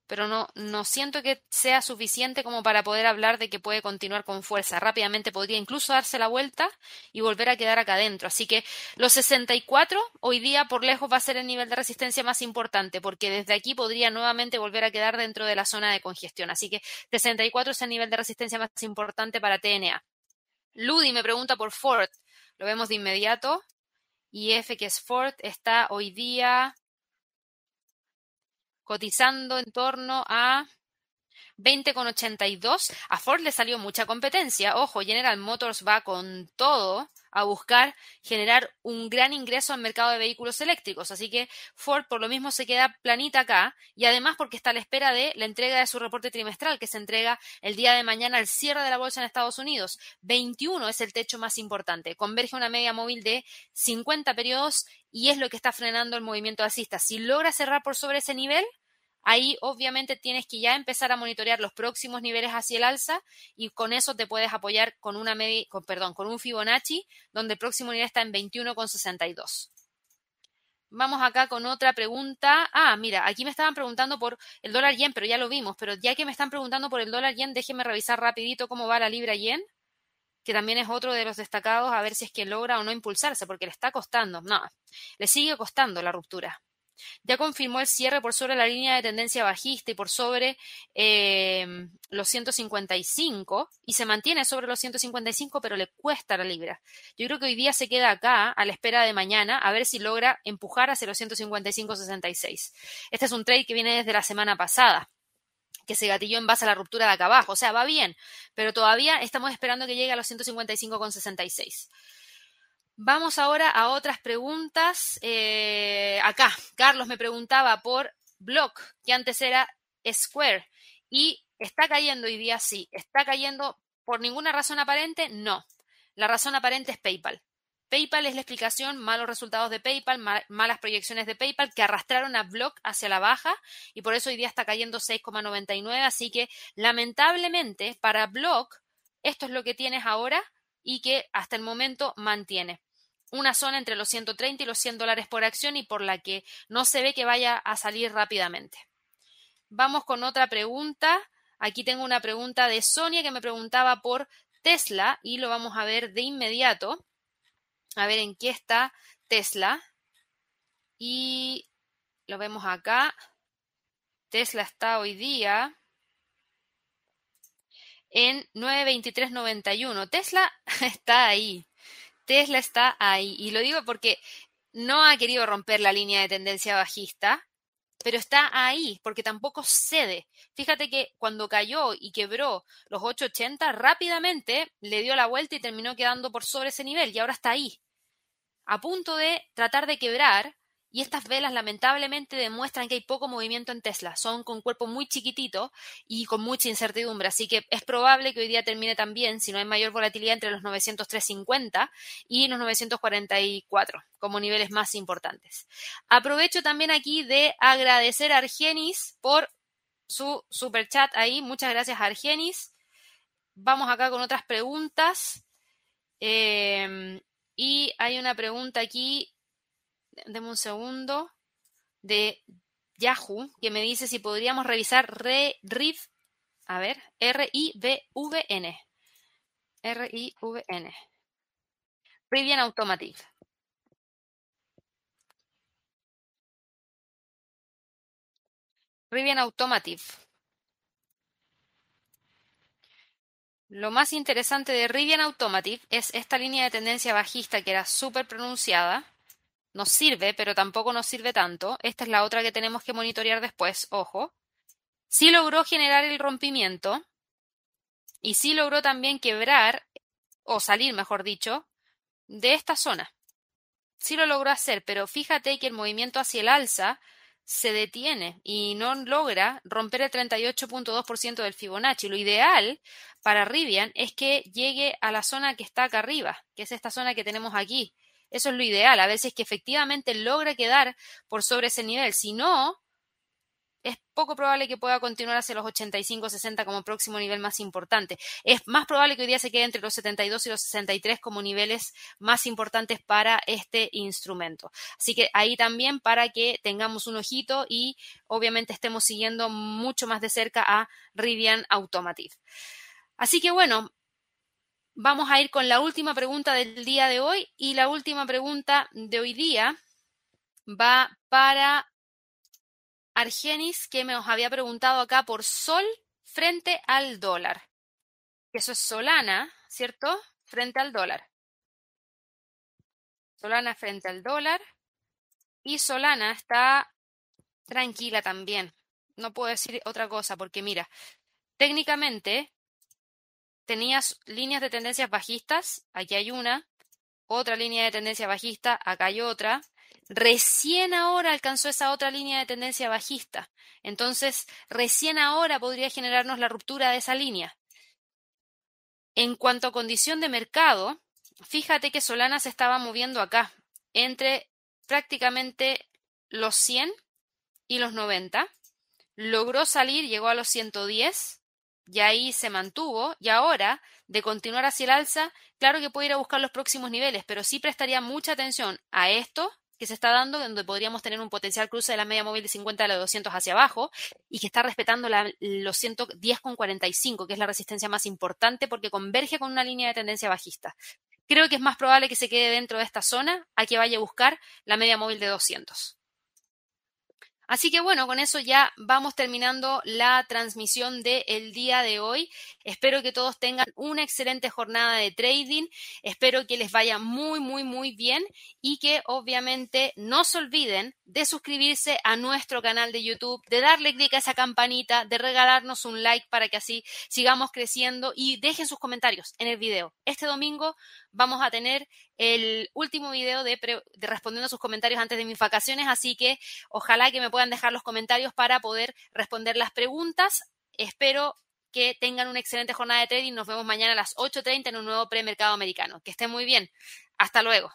pero no, no siento que sea suficiente como para poder hablar de que puede continuar con fuerza. Rápidamente podría incluso darse la vuelta y volver a quedar acá adentro. Así que los 64 hoy día por lejos va a ser el nivel de resistencia más importante, porque desde aquí podría nuevamente volver a quedar dentro de la zona de congestión. Así que 64 es el nivel de resistencia más importante para TNA. Ludi me pregunta por Ford. Lo vemos de inmediato y es Ford, está hoy día cotizando en torno a 20,82. A Ford le salió mucha competencia. Ojo, General Motors va con todo a buscar generar un gran ingreso al mercado de vehículos eléctricos. Así que Ford por lo mismo se queda planita acá y además porque está a la espera de la entrega de su reporte trimestral que se entrega el día de mañana al cierre de la bolsa en Estados Unidos. 21 es el techo más importante. Converge una media móvil de 50 periodos y es lo que está frenando el movimiento alcista. Si logra cerrar por sobre ese nivel, Ahí obviamente tienes que ya empezar a monitorear los próximos niveles hacia el alza y con eso te puedes apoyar con una media, con, perdón, con un Fibonacci donde el próximo nivel está en 21,62. Vamos acá con otra pregunta. Ah, mira, aquí me estaban preguntando por el dólar yen, pero ya lo vimos. Pero ya que me están preguntando por el dólar yen, déjenme revisar rapidito cómo va la libra yen, que también es otro de los destacados, a ver si es que logra o no impulsarse, porque le está costando. No, le sigue costando la ruptura ya confirmó el cierre por sobre la línea de tendencia bajista y por sobre em, los 155 y se mantiene sobre los 155 pero le cuesta la libra. Yo creo que hoy día se queda acá a la espera de mañana a ver si logra empujar hacia los 155.66. Este es un trade que viene desde la semana pasada que se gatilló en base a la ruptura de acá abajo. O sea, va bien, pero todavía estamos esperando que llegue a los 155,66. Vamos ahora a otras preguntas. Eh, acá, Carlos me preguntaba por Block, que antes era Square, y está cayendo hoy día, sí. ¿Está cayendo por ninguna razón aparente? No. La razón aparente es PayPal. PayPal es la explicación, malos resultados de PayPal, malas proyecciones de PayPal que arrastraron a Block hacia la baja y por eso hoy día está cayendo 6,99. Así que lamentablemente para Block esto es lo que tienes ahora y que hasta el momento mantiene una zona entre los 130 y los 100 dólares por acción y por la que no se ve que vaya a salir rápidamente. Vamos con otra pregunta. Aquí tengo una pregunta de Sonia que me preguntaba por Tesla y lo vamos a ver de inmediato. A ver en qué está Tesla. Y lo vemos acá. Tesla está hoy día en 923.91. Tesla está ahí. Tesla está ahí. Y lo digo porque no ha querido romper la línea de tendencia bajista, pero está ahí porque tampoco cede. Fíjate que cuando cayó y quebró los 880, rápidamente le dio la vuelta y terminó quedando por sobre ese nivel y ahora está ahí, a punto de tratar de quebrar y estas velas lamentablemente demuestran que hay poco movimiento en Tesla. Son con cuerpo muy chiquitito y con mucha incertidumbre. Así que es probable que hoy día termine también, si no hay mayor volatilidad, entre los 903.50 y los 944 como niveles más importantes. Aprovecho también aquí de agradecer a Argenis por su super chat ahí. Muchas gracias, Argenis. Vamos acá con otras preguntas. Eh, y hay una pregunta aquí deme un segundo, de Yahoo, que me dice si podríamos revisar RIV, a ver, R-I-V-V-N. R-I-V-N. Rivian Automotive. Rivian. Lo más interesante de Rivian Automotive es esta línea de tendencia bajista que era súper pronunciada nos sirve, pero tampoco nos sirve tanto. Esta es la otra que tenemos que monitorear después, ojo. Sí logró generar el rompimiento y sí logró también quebrar, o salir, mejor dicho, de esta zona. Sí lo logró hacer, pero fíjate que el movimiento hacia el alza se detiene y no logra romper el 38.2% del Fibonacci. Lo ideal para Rivian es que llegue a la zona que está acá arriba, que es esta zona que tenemos aquí, eso es lo ideal, a veces que efectivamente logra quedar por sobre ese nivel. Si no, es poco probable que pueda continuar hacia los 85-60 como próximo nivel más importante. Es más probable que hoy día se quede entre los 72 y los 63 como niveles más importantes para este instrumento. Así que ahí también para que tengamos un ojito y obviamente estemos siguiendo mucho más de cerca a Rivian Automotive. Así que bueno, Vamos a ir con la última pregunta del día de hoy y la última pregunta de hoy día va para Argenis, que me os había preguntado acá por Sol frente al dólar. Eso es Solana, ¿cierto? Frente al dólar. Solana frente al dólar. Y Solana está tranquila también. No puedo decir otra cosa porque mira, técnicamente tenías líneas de tendencias bajistas, aquí hay una, otra línea de tendencia bajista, acá hay otra. Recién ahora alcanzó esa otra línea de tendencia bajista. Entonces, recién ahora podría generarnos la ruptura de esa línea. En cuanto a condición de mercado, fíjate que Solana se estaba moviendo acá, entre prácticamente los 100 y los 90. Logró salir, llegó a los 110 y ahí se mantuvo. Y ahora, de continuar hacia el alza, claro que puede ir a buscar los próximos niveles, pero sí prestaría mucha atención a esto que se está dando, donde podríamos tener un potencial cruce de la media móvil de 50 a la 200 hacia abajo y que está respetando la, los 110,45, que es la resistencia más importante porque converge con una línea de tendencia bajista. Creo que es más probable que se quede dentro de esta zona a que vaya a buscar la media móvil de 200. Así que bueno, con eso ya vamos terminando la transmisión del día de hoy. Espero que todos tengan una excelente jornada de trading. Espero que les vaya muy, muy, muy bien y que obviamente no se olviden de suscribirse a nuestro canal de YouTube, de darle clic a esa campanita, de regalarnos un like para que así sigamos creciendo y dejen sus comentarios en el video. Este domingo vamos a tener el último video de, respondiendo a sus comentarios antes de mis vacaciones, así que ojalá que me puedan dejar los comentarios para poder responder las preguntas. Espero que tengan una excelente jornada de trading. Nos vemos mañana a las 8.30 en un nuevo premercado americano. Que estén muy bien. Hasta luego.